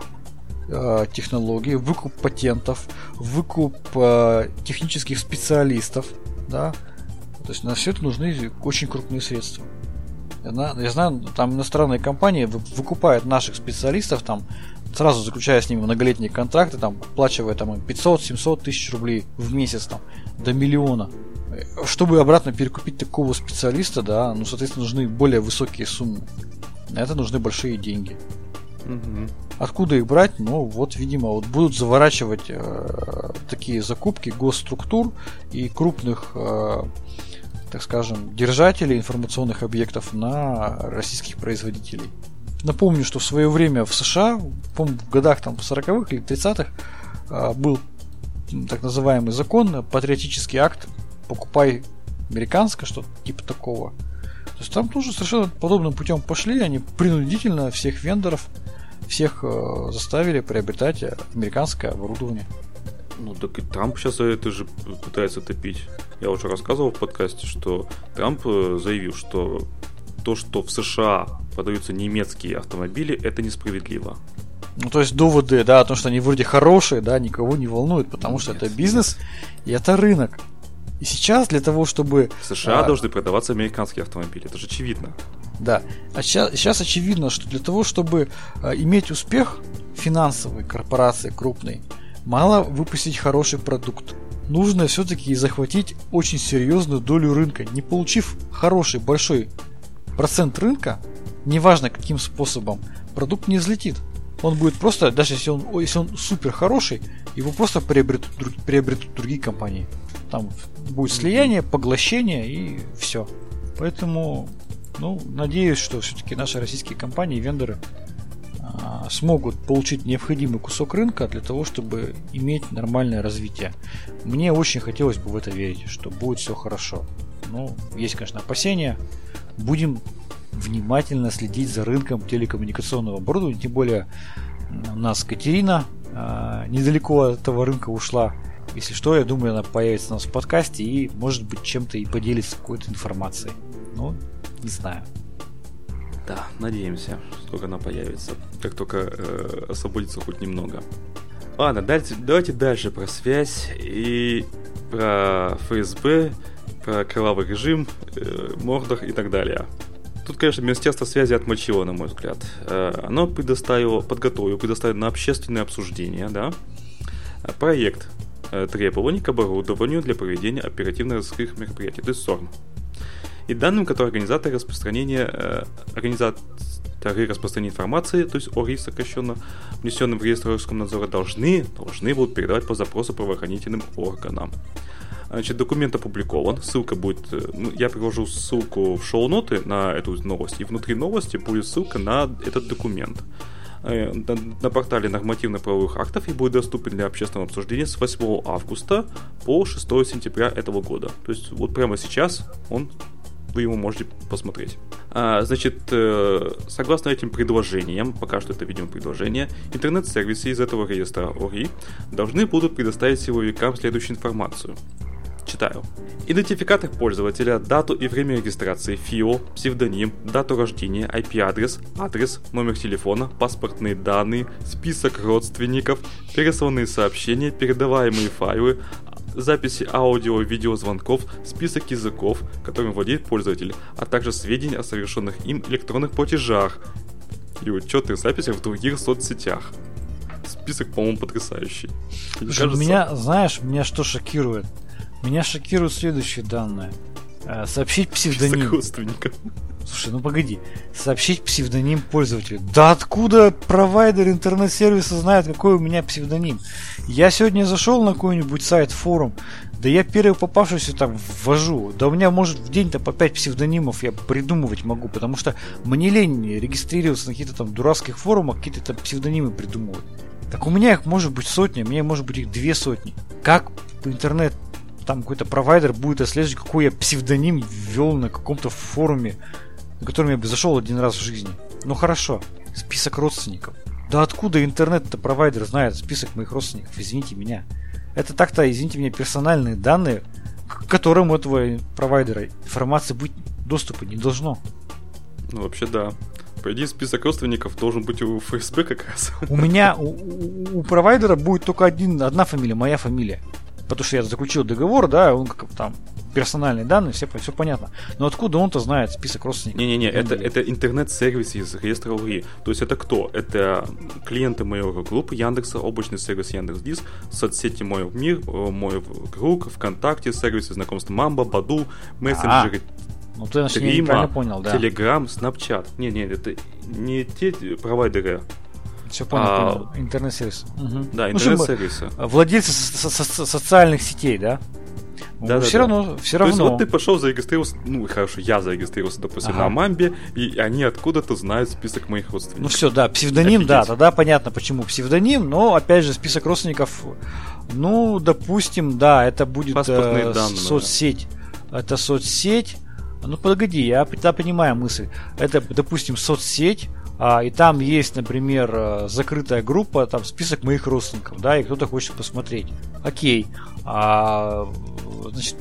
э, технологий, выкуп патентов, выкуп э, технических специалистов, да. То есть на все это нужны очень крупные средства. Я знаю, там иностранные компании выкупают наших специалистов, там, сразу заключая с ними многолетние контракты, там, оплачивая там, 500-700 тысяч рублей в месяц, там, до миллиона. Чтобы обратно перекупить такого специалиста, да, ну, соответственно, нужны более высокие суммы. На это нужны большие деньги. Откуда их брать? Ну, вот, видимо, вот будут заворачивать э, такие закупки госструктур и крупных э, так скажем, держателей информационных объектов на российских производителей. Напомню, что в свое время в США, помню, в годах там 40-х или 30-х а, был так называемый закон, патриотический акт «Покупай американское», что-то типа такого. То есть там тоже совершенно подобным путем пошли, они принудительно всех вендоров, всех э, заставили приобретать американское оборудование. Ну так и Трамп сейчас это же пытается топить. Я уже рассказывал в подкасте, что Трамп э, заявил, что то, что в США продаются немецкие автомобили, это несправедливо. Ну, то есть доводы, да, о том, что они вроде хорошие, да, никого не волнуют, потому нет, что это бизнес нет. и это рынок. И сейчас для того, чтобы... В США а, должны продаваться американские автомобили, это же очевидно. Да. А сейчас, сейчас очевидно, что для того, чтобы а, иметь успех финансовой корпорации крупной, Мало выпустить хороший продукт. Нужно все-таки захватить очень серьезную долю рынка. Не получив хороший большой процент рынка, неважно каким способом, продукт не взлетит. Он будет просто, даже если он, если он супер хороший, его просто приобретут, приобретут другие компании. Там будет слияние, поглощение и все. Поэтому, ну, надеюсь, что все-таки наши российские компании, вендоры а, смогут получить необходимый кусок рынка для того, чтобы иметь нормальное развитие. Мне очень хотелось бы в это верить, что будет все хорошо. Ну, есть, конечно, опасения. Будем внимательно следить за рынком телекоммуникационного оборудования. Тем более у нас Катерина э, недалеко от этого рынка ушла. Если что, я думаю, она появится у нас в подкасте и, может быть, чем-то и поделится какой-то информацией. Ну, не знаю. Да, надеемся, сколько она появится, как только э, освободится хоть немного. Ладно, дальше, давайте дальше про связь и про ФСБ, про кровавый режим, э, Мордор и так далее. Тут, конечно, Министерство связи отмочило, на мой взгляд. Э, оно предоставило, подготовило, предоставило на общественное обсуждение, да, проект требований к оборудованию для проведения оперативно-розыскных мероприятий, то есть СОРМ. И данным, которые организаторы распространения, организаторы распространения информации, то есть ОРИ сокращенно, внесенным в реестр Роскомнадзора, должны, должны будут передавать по запросу правоохранительным органам. Значит, документ опубликован, ссылка будет, э, ну, я приложу ссылку в шоу-ноты на эту новость, и внутри новости будет ссылка на этот документ на, на портале нормативно-правовых актов и будет доступен для общественного обсуждения с 8 августа по 6 сентября этого года. То есть вот прямо сейчас он вы его можете посмотреть. А, значит, э, согласно этим предложениям, пока что это, видимо, предложение, интернет-сервисы из этого реестра ОРИ должны будут предоставить силовикам следующую информацию. Читаю. Идентификатор пользователя, дату и время регистрации, ФИО, псевдоним, дату рождения, IP-адрес, адрес, номер телефона, паспортные данные, список родственников, пересланные сообщения, передаваемые файлы, записи аудио и видеозвонков, список языков, которым владеет пользователь, а также сведения о совершенных им электронных платежах и учетных записях в других соцсетях. Список, по-моему, потрясающий. Слушай, кажется... Меня, знаешь, меня что шокирует? Меня шокируют следующие данные. Э, сообщить псевдоним. Слушай, ну погоди. Сообщить псевдоним пользователя. Да откуда провайдер интернет-сервиса знает, какой у меня псевдоним? Я сегодня зашел на какой-нибудь сайт, форум. Да я первый попавшийся там ввожу. Да у меня может в день-то по 5 псевдонимов я придумывать могу, потому что мне лень регистрироваться на каких-то там дурацких форумах, какие-то там псевдонимы придумывать. Так у меня их может быть сотни, у меня может быть их две сотни. Как интернет там какой-то провайдер будет отслеживать, какой я псевдоним ввел на каком-то форуме, на котором я бы зашел один раз в жизни. Ну хорошо, список родственников. Да откуда интернет-то провайдер знает список моих родственников? Извините меня. Это так-то, извините меня, персональные данные, к которым у этого провайдера информации быть доступа не должно. Ну, вообще, да. По идее, список родственников должен быть у ФСБ как раз. У меня, у, у провайдера будет только один, одна фамилия, моя фамилия потому что я заключил договор, да, он как там персональные данные, все, все понятно. Но откуда он-то знает список родственников? Не-не-не, это, это интернет-сервис из реестра УРИ. То есть это кто? Это клиенты моего группы Яндекса, облачный сервис Яндекс.Дис, соцсети Мой Мир, э, Мой Круг, ВКонтакте, сервисы знакомства Мамба, Баду, мессенджеры, а, ну, ты, Трима, понял, да. Телеграм, Снапчат. Не, не, это не те провайдеры, все понял, а, понял. Интернет-сервис. Угу. Да, интернет-сервисы. Ну, владельцы со- со- социальных сетей, да? Да, все да, равно, да. все равно. То есть вот ты пошел, зарегистрировался, ну хорошо, я зарегистрировался, допустим, ага. на Мамбе, и они откуда-то знают список моих родственников. Ну все, да, псевдоним, Офигеть. да, тогда понятно, почему псевдоним, но опять же список родственников, ну, допустим, да, это будет э, данные, соцсеть, это соцсеть. Ну погоди, я, я понимаю мысль. Это, допустим, соцсеть, и там есть, например, э, закрытая группа, там список моих родственников, да, и кто-то хочет посмотреть. Окей. А, значит,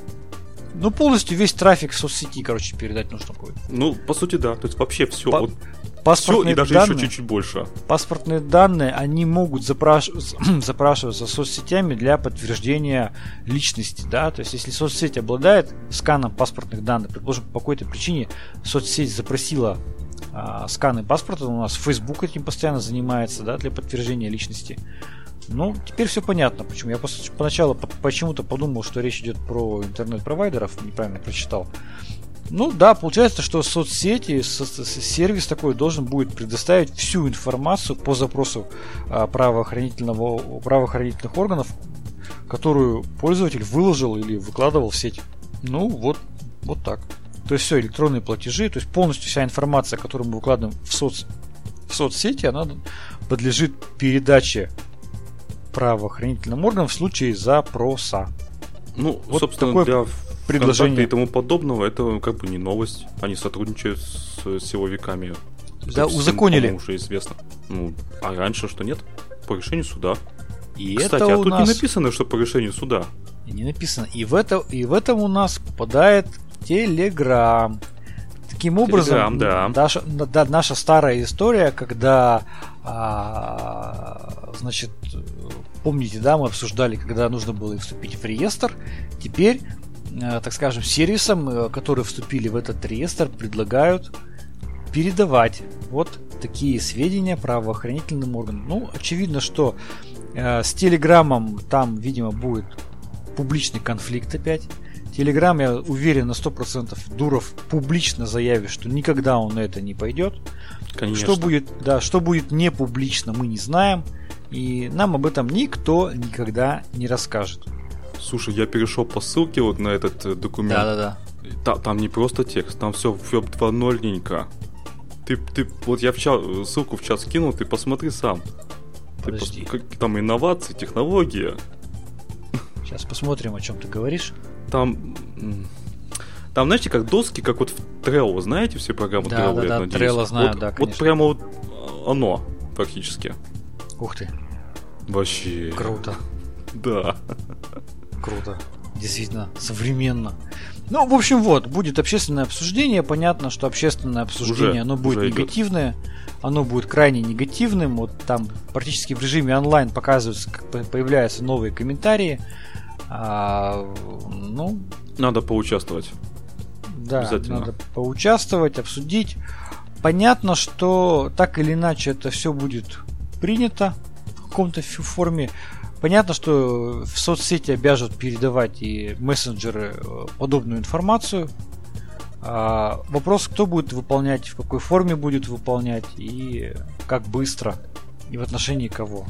ну, полностью весь трафик в соцсети, короче, передать нужно будет. Ну, по сути, да. То есть вообще все. По- вот все и даже данные, еще чуть-чуть больше. Паспортные данные, они могут запраш... (clears throat) запрашиваться соцсетями для подтверждения личности, да, то есть если соцсеть обладает сканом паспортных данных, предположим, по какой-то причине соцсеть запросила а, сканы паспорта. У нас Facebook этим постоянно занимается, да, для подтверждения личности. Ну, теперь все понятно, почему. Я поначалу почему-то подумал, что речь идет про интернет-провайдеров, неправильно прочитал. Ну да, получается, что соцсети, сервис такой должен будет предоставить всю информацию по запросу а, правоохранительного, правоохранительных органов, которую пользователь выложил или выкладывал в сеть. Ну, вот, вот так. То есть все, электронные платежи, то есть полностью вся информация, которую мы выкладываем в, соц... в соцсети, она подлежит передаче правоохранительным органам в случае запроса. Ну, вот собственно, такое для предложение. и тому подобного, это как бы не новость. Они сотрудничают с силовиками. Да, всем, узаконили. уже известно. Ну, а раньше что нет? По решению суда. И Кстати, это а тут нас... не написано, что по решению суда. Не написано. И в, это, и в этом у нас попадает Телеграм. Таким образом, Telegram, да. наша, да, наша старая история, когда, а, значит, помните, да, мы обсуждали, когда нужно было вступить в реестр, теперь, а, так скажем, сервисам, э, которые вступили в этот реестр, предлагают передавать вот такие сведения правоохранительным органам. Ну, очевидно, что э, с Телеграмом там, видимо, будет публичный конфликт опять. Телеграм, я уверен на 100%, Дуров публично заявит, что никогда он на это не пойдет. Конечно. Что будет, да, что будет не публично, мы не знаем. И нам об этом никто никогда не расскажет. Слушай, я перешел по ссылке вот на этот э, документ. Да-да-да. Та- там не просто текст, там все веб 2.0-ненько. Ты, ты, вот я в чат, ссылку в чат скинул, ты посмотри сам. Ты Подожди. пос- как- там инновации, технология. Сейчас посмотрим, о чем ты говоришь. Там, там, знаете, как доски, как вот в Trello, знаете, все программы Да, Trello, да, я да, надеюсь? Trello знаю, вот, да, Вот конечно. прямо вот оно, практически. Ух ты, Вообще. круто, (laughs) Да. круто. Действительно, современно. Ну, в общем, вот, будет общественное обсуждение. Понятно, что общественное обсуждение, Уже, оно будет уже идет. негативное. Оно будет крайне негативным. Вот там практически в режиме онлайн показываются, как по- появляются новые комментарии. А, ну, Надо поучаствовать. Да, Обязательно. надо поучаствовать, обсудить. Понятно, что так или иначе это все будет принято в каком-то форме. Понятно, что в соцсети обяжут передавать и мессенджеры э, подобную информацию. А, вопрос, кто будет выполнять, в какой форме будет выполнять и как быстро и в отношении кого.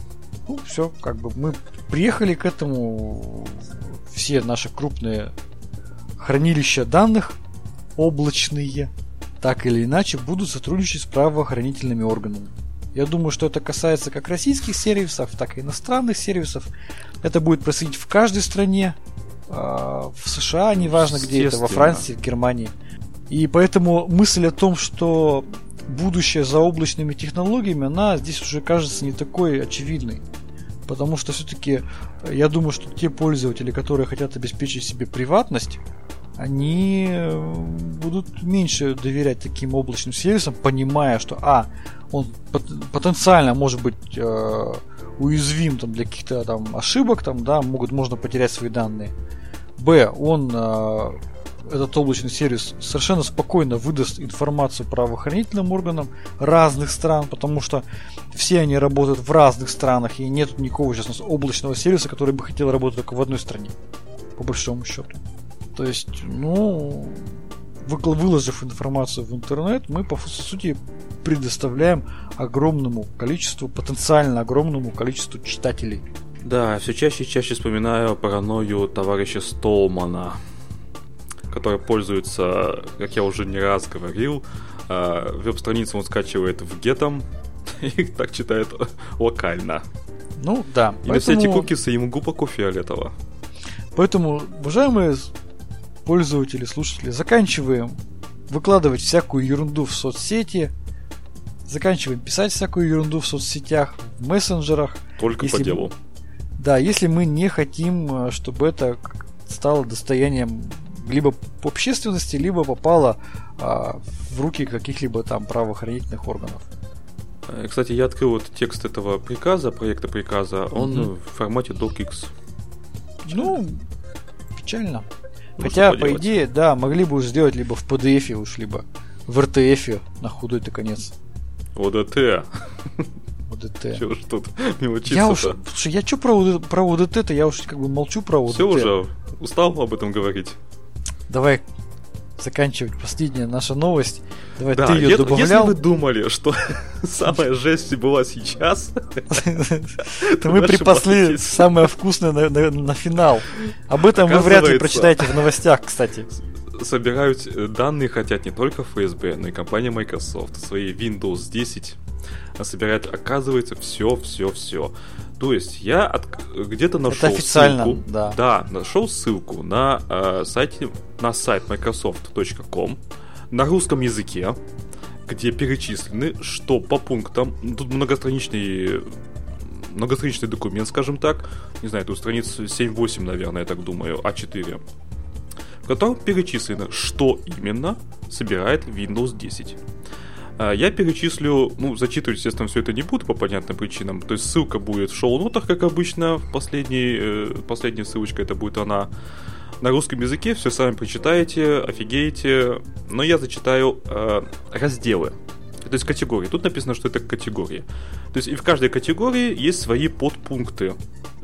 Ну, все, как бы мы приехали к этому. Все наши крупные хранилища данных облачные, так или иначе будут сотрудничать с правоохранительными органами. Я думаю, что это касается как российских сервисов, так и иностранных сервисов. Это будет происходить в каждой стране, а, в США, неважно где это, во. Франции, в Германии. И поэтому мысль о том, что будущее за облачными технологиями, она здесь уже кажется не такой очевидной. Потому что все-таки я думаю, что те пользователи, которые хотят обеспечить себе приватность, они э, будут меньше доверять таким облачным сервисам, понимая, что а, он пот- потенциально может быть э, уязвим там, для каких-то там ошибок, там, да, могут, можно потерять свои данные. Б, он э, этот облачный сервис совершенно спокойно выдаст информацию правоохранительным органам разных стран, потому что все они работают в разных странах, и нет никакого сейчас у нас облачного сервиса, который бы хотел работать только в одной стране, по большому счету. То есть, ну, выложив информацию в интернет, мы по сути предоставляем огромному количеству, потенциально огромному количеству читателей. Да, все чаще и чаще вспоминаю паранойю товарища Столмана, который пользуется, как я уже не раз говорил, э, веб-страницу он скачивает в гетом (laughs) и так читает локально. Ну да, И на все эти кукисы ему глубоко фиолетово. Поэтому, уважаемые пользователи, слушатели, заканчиваем выкладывать всякую ерунду в соцсети, заканчиваем писать всякую ерунду в соцсетях, в мессенджерах. Только Если по делу. Да, если мы не хотим, э, чтобы это стало достоянием либо общественности, либо попало а, в руки каких-либо там правоохранительных органов. Э, Кстати, я открыл вот текст этого приказа, проекта приказа, он Мгм. в формате docx. Ну, печально. Ну, Хотя, по поделать. идее, да, могли бы уж сделать либо в PDF уж, либо в RTF на худой-то конец. ОДТ. ОДТ. Чего ж тут Я мелочиться-то? уж, слушай, я что про, про ОДТ-то, я уж как бы молчу про ОДТ. Все уже устал об этом говорить. Давай заканчивать последняя наша новость. Давай Да, ты ее если добавлял. вы думали, что (laughs) самая жесть была сейчас, то мы (laughs) припасли самое вкусное на, на- на финал. Об этом вы вряд ли прочитаете в новостях, кстати. собирают э, данные хотят не только ФСБ, но и компания Microsoft. Свои Windows 10 собирает, оказывается, все, все, все. То есть я от, где-то нашел Это официально, ссылку, да. да, нашел ссылку на э, сайте на сайт Microsoft.com на русском языке, где перечислены, что по пунктам, тут многостраничный многостраничный документ, скажем так, не знаю, тут страниц 7-8, наверное, я так думаю, А4, в котором перечислено, что именно собирает Windows 10. А, я перечислю, ну, зачитывать, естественно, все это не буду по понятным причинам. То есть ссылка будет в шоу-нотах, как обычно. В последней, э, последняя ссылочка это будет она на русском языке. Все сами прочитаете, офигеете. Но я зачитаю э, разделы. То есть категории. Тут написано, что это категории. То есть и в каждой категории есть свои подпункты.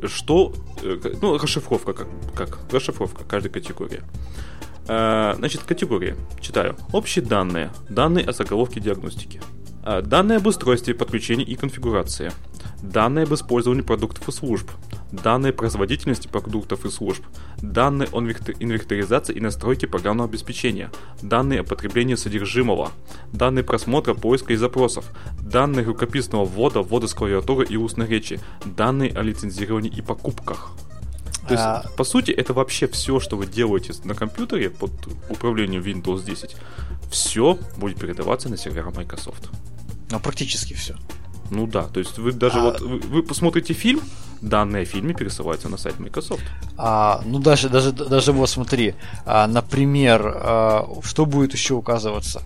Что, э, ну, расшифровка, как, как расшифровка каждой категории. Э, значит, категории. Читаю. Общие данные. Данные о заголовке диагностики. Э, данные об устройстве, подключении и конфигурации. Данные об использовании продуктов и служб. Данные производительности продуктов и служб. Данные о инвентаризации и настройке программного обеспечения. Данные о потреблении содержимого. Данные просмотра, поиска и запросов. Данные рукописного ввода, ввода с клавиатуры и устной речи. Данные о лицензировании и покупках. То есть, а... по сути, это вообще все, что вы делаете на компьютере под управлением Windows 10, все будет передаваться на сервера Microsoft. Ну, практически все. Ну да, то есть вы даже а... вот вы, вы посмотрите фильм, данные о фильме пересылаются на сайт Microsoft. А, ну даже даже даже вот смотри, а, например, а, что будет еще указываться?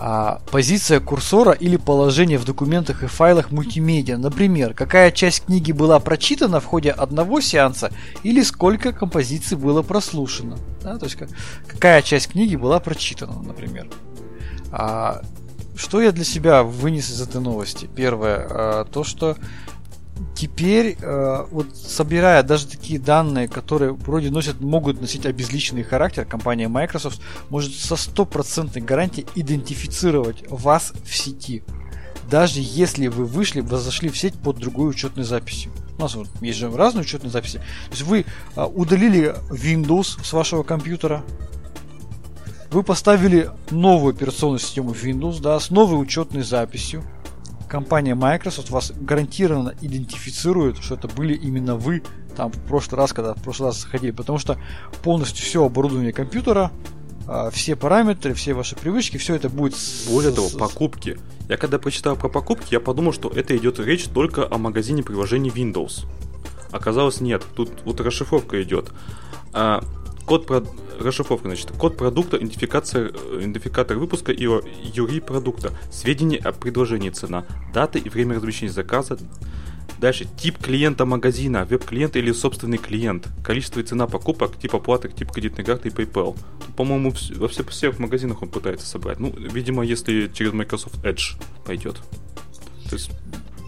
А, позиция курсора или положение в документах и файлах мультимедиа. Например, какая часть книги была прочитана в ходе одного сеанса или сколько композиций было прослушано. Да, то есть как, какая часть книги была прочитана, например. А, что я для себя вынес из этой новости? Первое, а, то что теперь, э, вот собирая даже такие данные, которые вроде носят, могут носить обезличенный характер, компания Microsoft может со стопроцентной гарантией идентифицировать вас в сети. Даже если вы вышли, вы зашли в сеть под другой учетной записью. У нас вот есть же разные учетные записи. То есть вы э, удалили Windows с вашего компьютера, вы поставили новую операционную систему Windows, да, с новой учетной записью, компания Microsoft вас гарантированно идентифицирует, что это были именно вы там в прошлый раз, когда в прошлый раз заходили, потому что полностью все оборудование компьютера, а, все параметры, все ваши привычки, все это будет... Более того, покупки. Я когда прочитал про покупки, я подумал, что это идет речь только о магазине приложений Windows. Оказалось, нет. Тут вот расшифровка идет. А, код про расшифровка, значит, код продукта, идентификация, идентификатор выпуска и юри продукта, сведения о предложении цена, даты и время размещения заказа, Дальше, тип клиента магазина, веб-клиент или собственный клиент, количество и цена покупок, тип оплаты, тип кредитной карты и PayPal. По-моему, во всех, всех магазинах он пытается собрать. Ну, видимо, если через Microsoft Edge пойдет. То есть,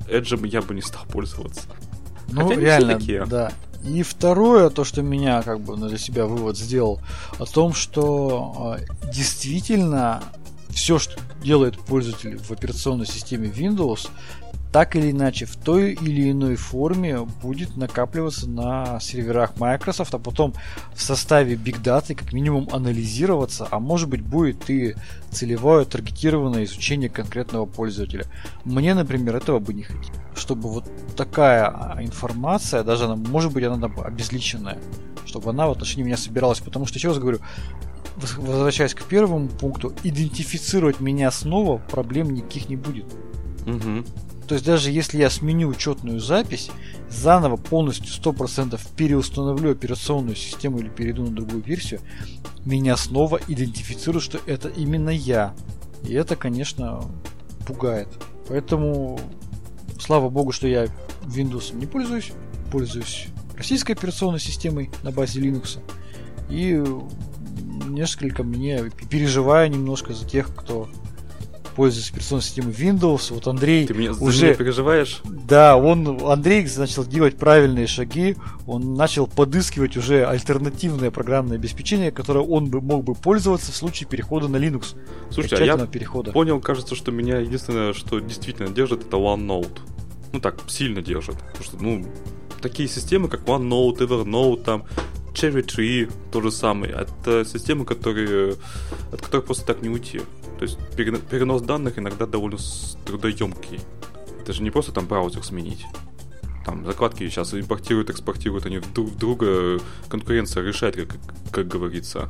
Edge я бы не стал пользоваться. Ну, Хотя реально, такие. да. И второе, то, что меня как бы для себя вывод сделал, о том, что э, действительно все, что делает пользователь в операционной системе Windows, так или иначе в той или иной форме будет накапливаться на серверах Microsoft, а потом в составе Big Data как минимум анализироваться, а может быть будет и целевое таргетированное изучение конкретного пользователя. Мне, например, этого бы не хотелось. Чтобы вот такая информация, даже она, может быть, она там обезличенная, чтобы она в отношении меня собиралась. Потому что, еще раз говорю, возвращаясь к первому пункту, идентифицировать меня снова проблем никаких не будет. Угу. То есть даже если я сменю учетную запись, заново полностью 100% переустановлю операционную систему или перейду на другую версию, меня снова идентифицируют, что это именно я. И это, конечно, пугает. Поэтому, слава богу, что я Windows не пользуюсь. Пользуюсь российской операционной системой на базе Linux. И несколько мне переживаю немножко за тех, кто пользуюсь операционной системой Windows. Вот Андрей Ты меня, уже... меня переживаешь? Да, он, Андрей начал делать правильные шаги, он начал подыскивать уже альтернативное программное обеспечение, которое он бы мог бы пользоваться в случае перехода на Linux. Слушай, а я перехода. понял, кажется, что меня единственное, что действительно держит, это OneNote. Ну так, сильно держит. Потому что, ну, такие системы, как OneNote, Evernote, там, Cherry Tree, то же самое. Это системы, которые, от которых просто так не уйти. То есть перенос данных иногда довольно трудоемкий. Это же не просто там браузер сменить. Там закладки сейчас импортируют, экспортируют, они друг друга конкуренция решает, как, как говорится.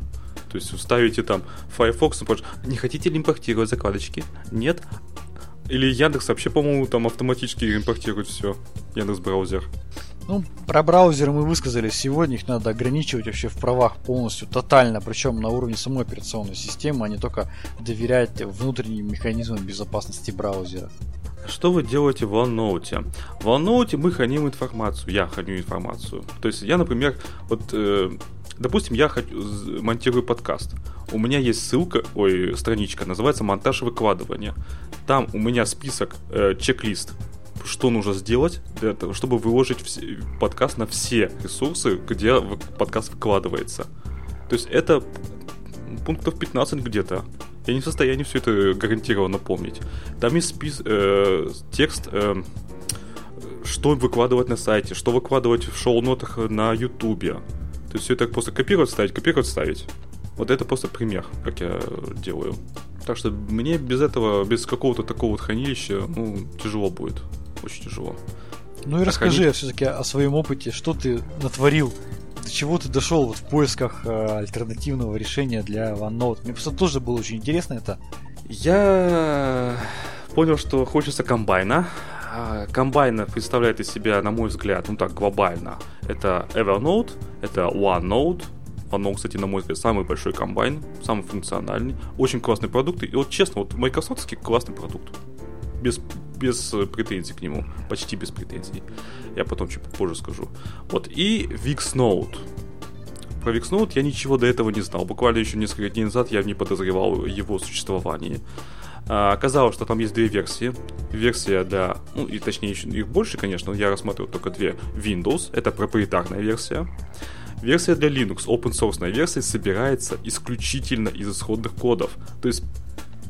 То есть ставите там Firefox, не хотите ли импортировать закладочки? Нет? Или Яндекс вообще, по-моему, там автоматически импортирует все. Яндекс браузер. Ну, про браузеры мы высказались сегодня, их надо ограничивать вообще в правах полностью, тотально, причем на уровне самой операционной системы, а не только доверять внутренним механизмам безопасности браузера. Что вы делаете в OneNote? В OneNote мы храним информацию, я храню информацию. То есть я, например, вот, э, допустим, я хочу, монтирую подкаст. У меня есть ссылка, ой, страничка, называется «Монтаж выкладывания». Там у меня список, э, чек-лист что нужно сделать для того, чтобы выложить подкаст на все ресурсы, где подкаст выкладывается. То есть это пунктов 15 где-то. Я не в состоянии все это гарантированно помнить. Там есть спис, э, текст, э, что выкладывать на сайте, что выкладывать в шоу-нотах на ютубе. То есть все это просто копировать, ставить, копировать, ставить. Вот это просто пример, как я делаю. Так что мне без этого, без какого-то такого вот хранилища, ну, тяжело будет очень тяжело. Ну и расскажи все-таки о своем опыте, что ты натворил, до чего ты дошел вот в поисках э, альтернативного решения для OneNote. Мне просто тоже было очень интересно это. Я понял, что хочется комбайна. А, комбайна представляет из себя, на мой взгляд, ну так, глобально. Это Evernote, это OneNote, OneNote, кстати, на мой взгляд, самый большой комбайн, самый функциональный, очень классный продукт. И вот честно, вот Microsoft классный продукт. Без без э, претензий к нему. Почти без претензий. Я потом чуть позже скажу. Вот, и VixNote. Про VixNote я ничего до этого не знал. Буквально еще несколько дней назад я не подозревал его существовании. А, оказалось, что там есть две версии. Версия для, ну и точнее еще их больше, конечно, я рассматривал только две. Windows, это проприетарная версия. Версия для Linux, open source версия, собирается исключительно из исходных кодов. То есть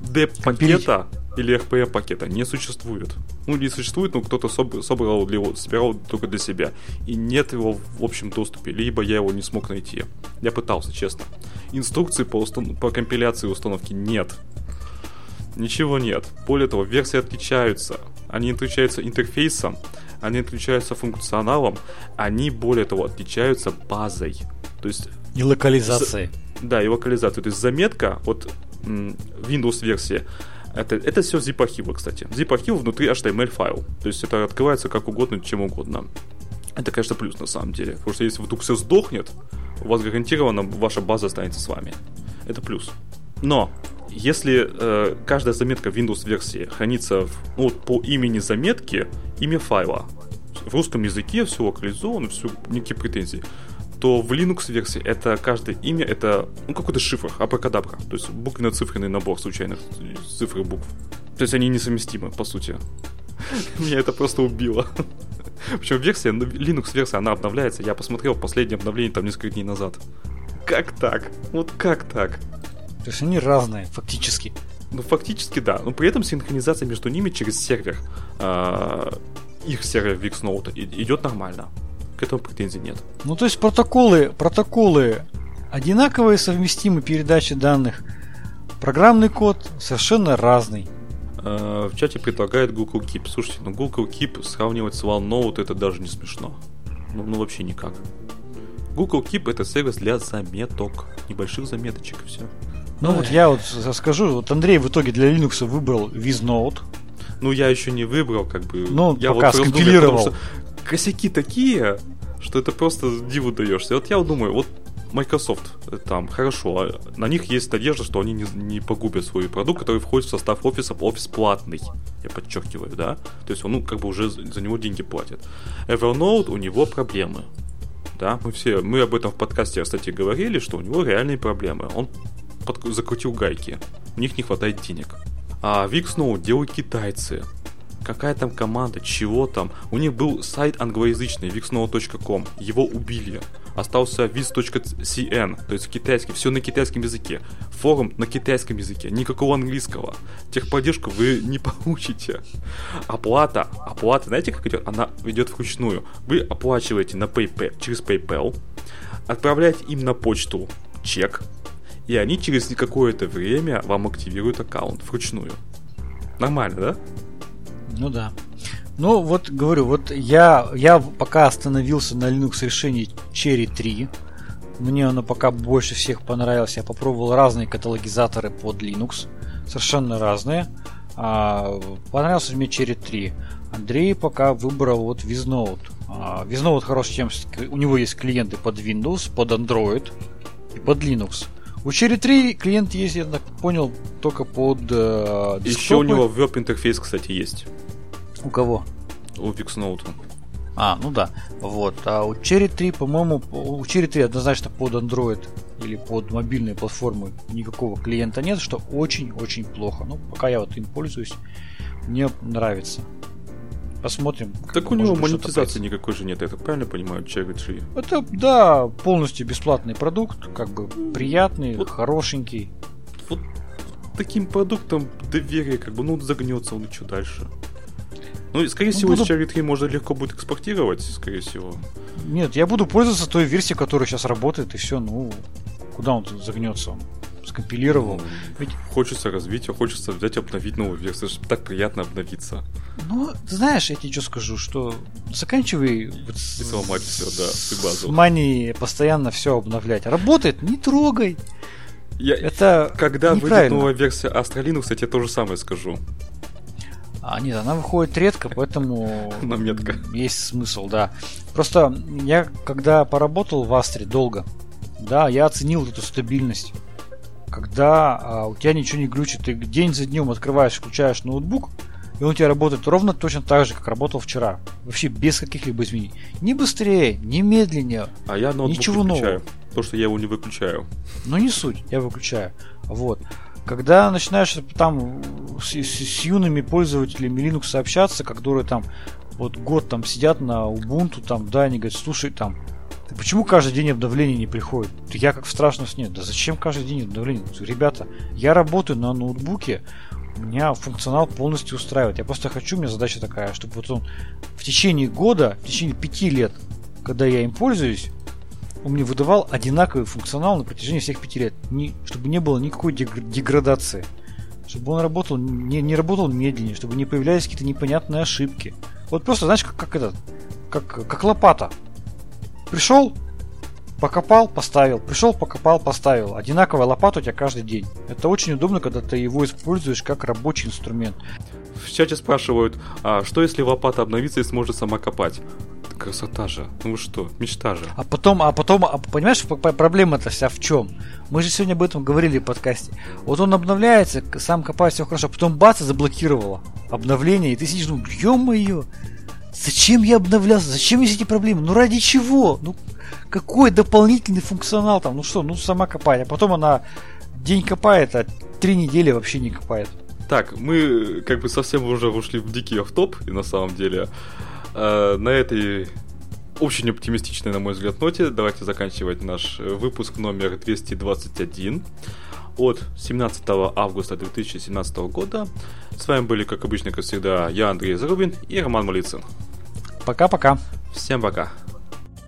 деп-пакета или RPM пакета не существует. Ну, не существует, но кто-то собрал его, собирал только для себя. И нет его в общем доступе, либо я его не смог найти. Я пытался, честно. Инструкции по, устан- по компиляции установки нет. Ничего нет. Более того, версии отличаются. Они отличаются интерфейсом, они отличаются функционалом, они, более того, отличаются базой. То есть... И локализацией. Да, и локализацией. То есть заметка, вот Windows версия, это, это все zip архива, кстати. Zip архив внутри HTML файл. То есть это открывается как угодно, чем угодно. Это, конечно, плюс на самом деле. Потому что если вдруг все сдохнет, у вас гарантированно ваша база останется с вами. Это плюс. Но если э, каждая заметка в Windows версии хранится в, ну, вот по имени заметки, имя файла. В русском языке все локализовано, все, никаких претензий то в Linux версии это каждое имя это ну, какой-то шифр, абракадабра. То есть буквенно-цифренный набор случайных цифр и букв. То есть они несовместимы, по сути. (laughs) Меня это просто убило. Причем версия, ну, Linux версия, она обновляется. Я посмотрел последнее обновление там несколько дней назад. Как так? Вот как так? То есть они разные, фактически. Ну, фактически, да. Но при этом синхронизация между ними через сервер, э, их сервер VixNote идет нормально к этому претензий нет. Ну, то есть протоколы, протоколы одинаковые, совместимы передачи данных. Программный код совершенно разный. Э, в чате предлагает Google Keep. Слушайте, ну Google Keep сравнивать с OneNote это даже не смешно. Ну, ну вообще никак. Google Keep это сервис для заметок. Небольших заметочек и все. Ну Ой. вот я вот скажу, вот Андрей в итоге для Linux выбрал VizNote. Ну я еще не выбрал, как бы. Ну, я пока вот скомпилировал. Думаю, косяки такие, что это просто диву даешься. Вот я думаю, вот Microsoft э, там, хорошо, а на них есть надежда, что они не, не погубят свой продукт, который входит в состав офиса, офис платный, я подчеркиваю, да, то есть он, ну, как бы уже за него деньги платят. Evernote, у него проблемы, да, мы все, мы об этом в подкасте, кстати, говорили, что у него реальные проблемы, он под, закрутил гайки, у них не хватает денег. А Vixnote делают китайцы, какая там команда, чего там. У них был сайт англоязычный, vixnow.com, его убили. Остался viz.cn, то есть китайский, все на китайском языке. Форум на китайском языке, никакого английского. Техподдержку вы не получите. Оплата, оплата, знаете как идет? Она идет вручную. Вы оплачиваете на PayPal, через PayPal, отправляете им на почту чек, и они через какое-то время вам активируют аккаунт вручную. Нормально, да? Ну да. Ну вот говорю, вот я, я пока остановился на Linux решении Cherry 3. Мне оно пока больше всех понравилось. Я попробовал разные каталогизаторы под Linux. Совершенно разные. А, понравился мне Cherry 3. Андрей пока выбрал вот Viznote. А, Viznote хорош тем, что у него есть клиенты под Windows, под Android и под Linux. У Cherry 3 клиент есть, я так понял, только под э, Еще у него веб-интерфейс, кстати, есть. У кого? У Vixnote. А, ну да. Вот. А у Cherry 3, по-моему, у Cherry 3 однозначно под Android или под мобильные платформы никакого клиента нет, что очень-очень плохо. Ну, пока я вот им пользуюсь, мне нравится. Посмотрим. Так у него монетизации никакой же нет, я так правильно понимаю, Cherry 3? Это, да, полностью бесплатный продукт, как бы приятный, вот, хорошенький. Вот таким продуктом доверие, как бы, ну, загнется, он и что дальше? Ну, скорее ну, всего, буду... Cherry 3 можно легко будет экспортировать, скорее всего. Нет, я буду пользоваться той версией, которая сейчас работает, и все, ну, куда он загнется? скомпилировал. Ну, Ведь... Хочется развития, хочется взять обновить новую версию. Так приятно обновиться. Ну, ты знаешь, я тебе что скажу, что заканчивай вот с... И сломать все, да, с базу. С постоянно все обновлять. Работает, не трогай. Я... Это Когда выйдет новая версия Astra Linux, я тебе то же самое скажу. А, нет, она выходит редко, поэтому (laughs) Наметка. есть смысл, да. Просто я, когда поработал в Астре долго, да, я оценил эту стабильность когда а, у тебя ничего не глючит, ты день за днем открываешь, включаешь ноутбук, и он у тебя работает ровно точно так же, как работал вчера. Вообще без каких-либо изменений. Ни быстрее, ни медленнее. А я ноутбук ничего выключаю, нового. потому что я его не выключаю. Ну не суть, я выключаю. Вот. Когда начинаешь там с, с, с юными пользователями Linux общаться, которые там вот год там сидят на Ubuntu, там, да, они говорят, слушай, там, Почему каждый день обновления не приходит? Я как в страшном сне. Да зачем каждый день обновление? Ребята, я работаю на ноутбуке, меня функционал полностью устраивает. Я просто хочу, у меня задача такая, чтобы вот он в течение года, в течение пяти лет, когда я им пользуюсь, он мне выдавал одинаковый функционал на протяжении всех пяти лет. Не, чтобы не было никакой деградации. Чтобы он работал, не, не работал медленнее, чтобы не появлялись какие-то непонятные ошибки. Вот просто, знаешь, как, как этот, как, как лопата. Пришел, покопал, поставил. Пришел, покопал, поставил. Одинаковая лопата у тебя каждый день. Это очень удобно, когда ты его используешь как рабочий инструмент. В чате спрашивают, а что если лопата обновится и сможет сама копать? Красота же. Ну что, мечта же. А потом, а потом, а, понимаешь, проблема-то вся в чем? Мы же сегодня об этом говорили в подкасте. Вот он обновляется, сам копает все хорошо, а потом бац, и заблокировало обновление, и ты сидишь, ну, ё-моё, Зачем я обновлялся? Зачем есть эти проблемы? Ну ради чего? Ну какой дополнительный функционал там? Ну что, ну сама копает. А потом она день копает, а три недели вообще не копает. Так, мы как бы совсем уже ушли в дикий автоп, и на самом деле э, на этой очень оптимистичной, на мой взгляд, ноте давайте заканчивать наш выпуск номер 221 от 17 августа 2017 года. С вами были, как обычно, как всегда, я, Андрей Зарубин и Роман Малицын. Пока-пока. Всем пока.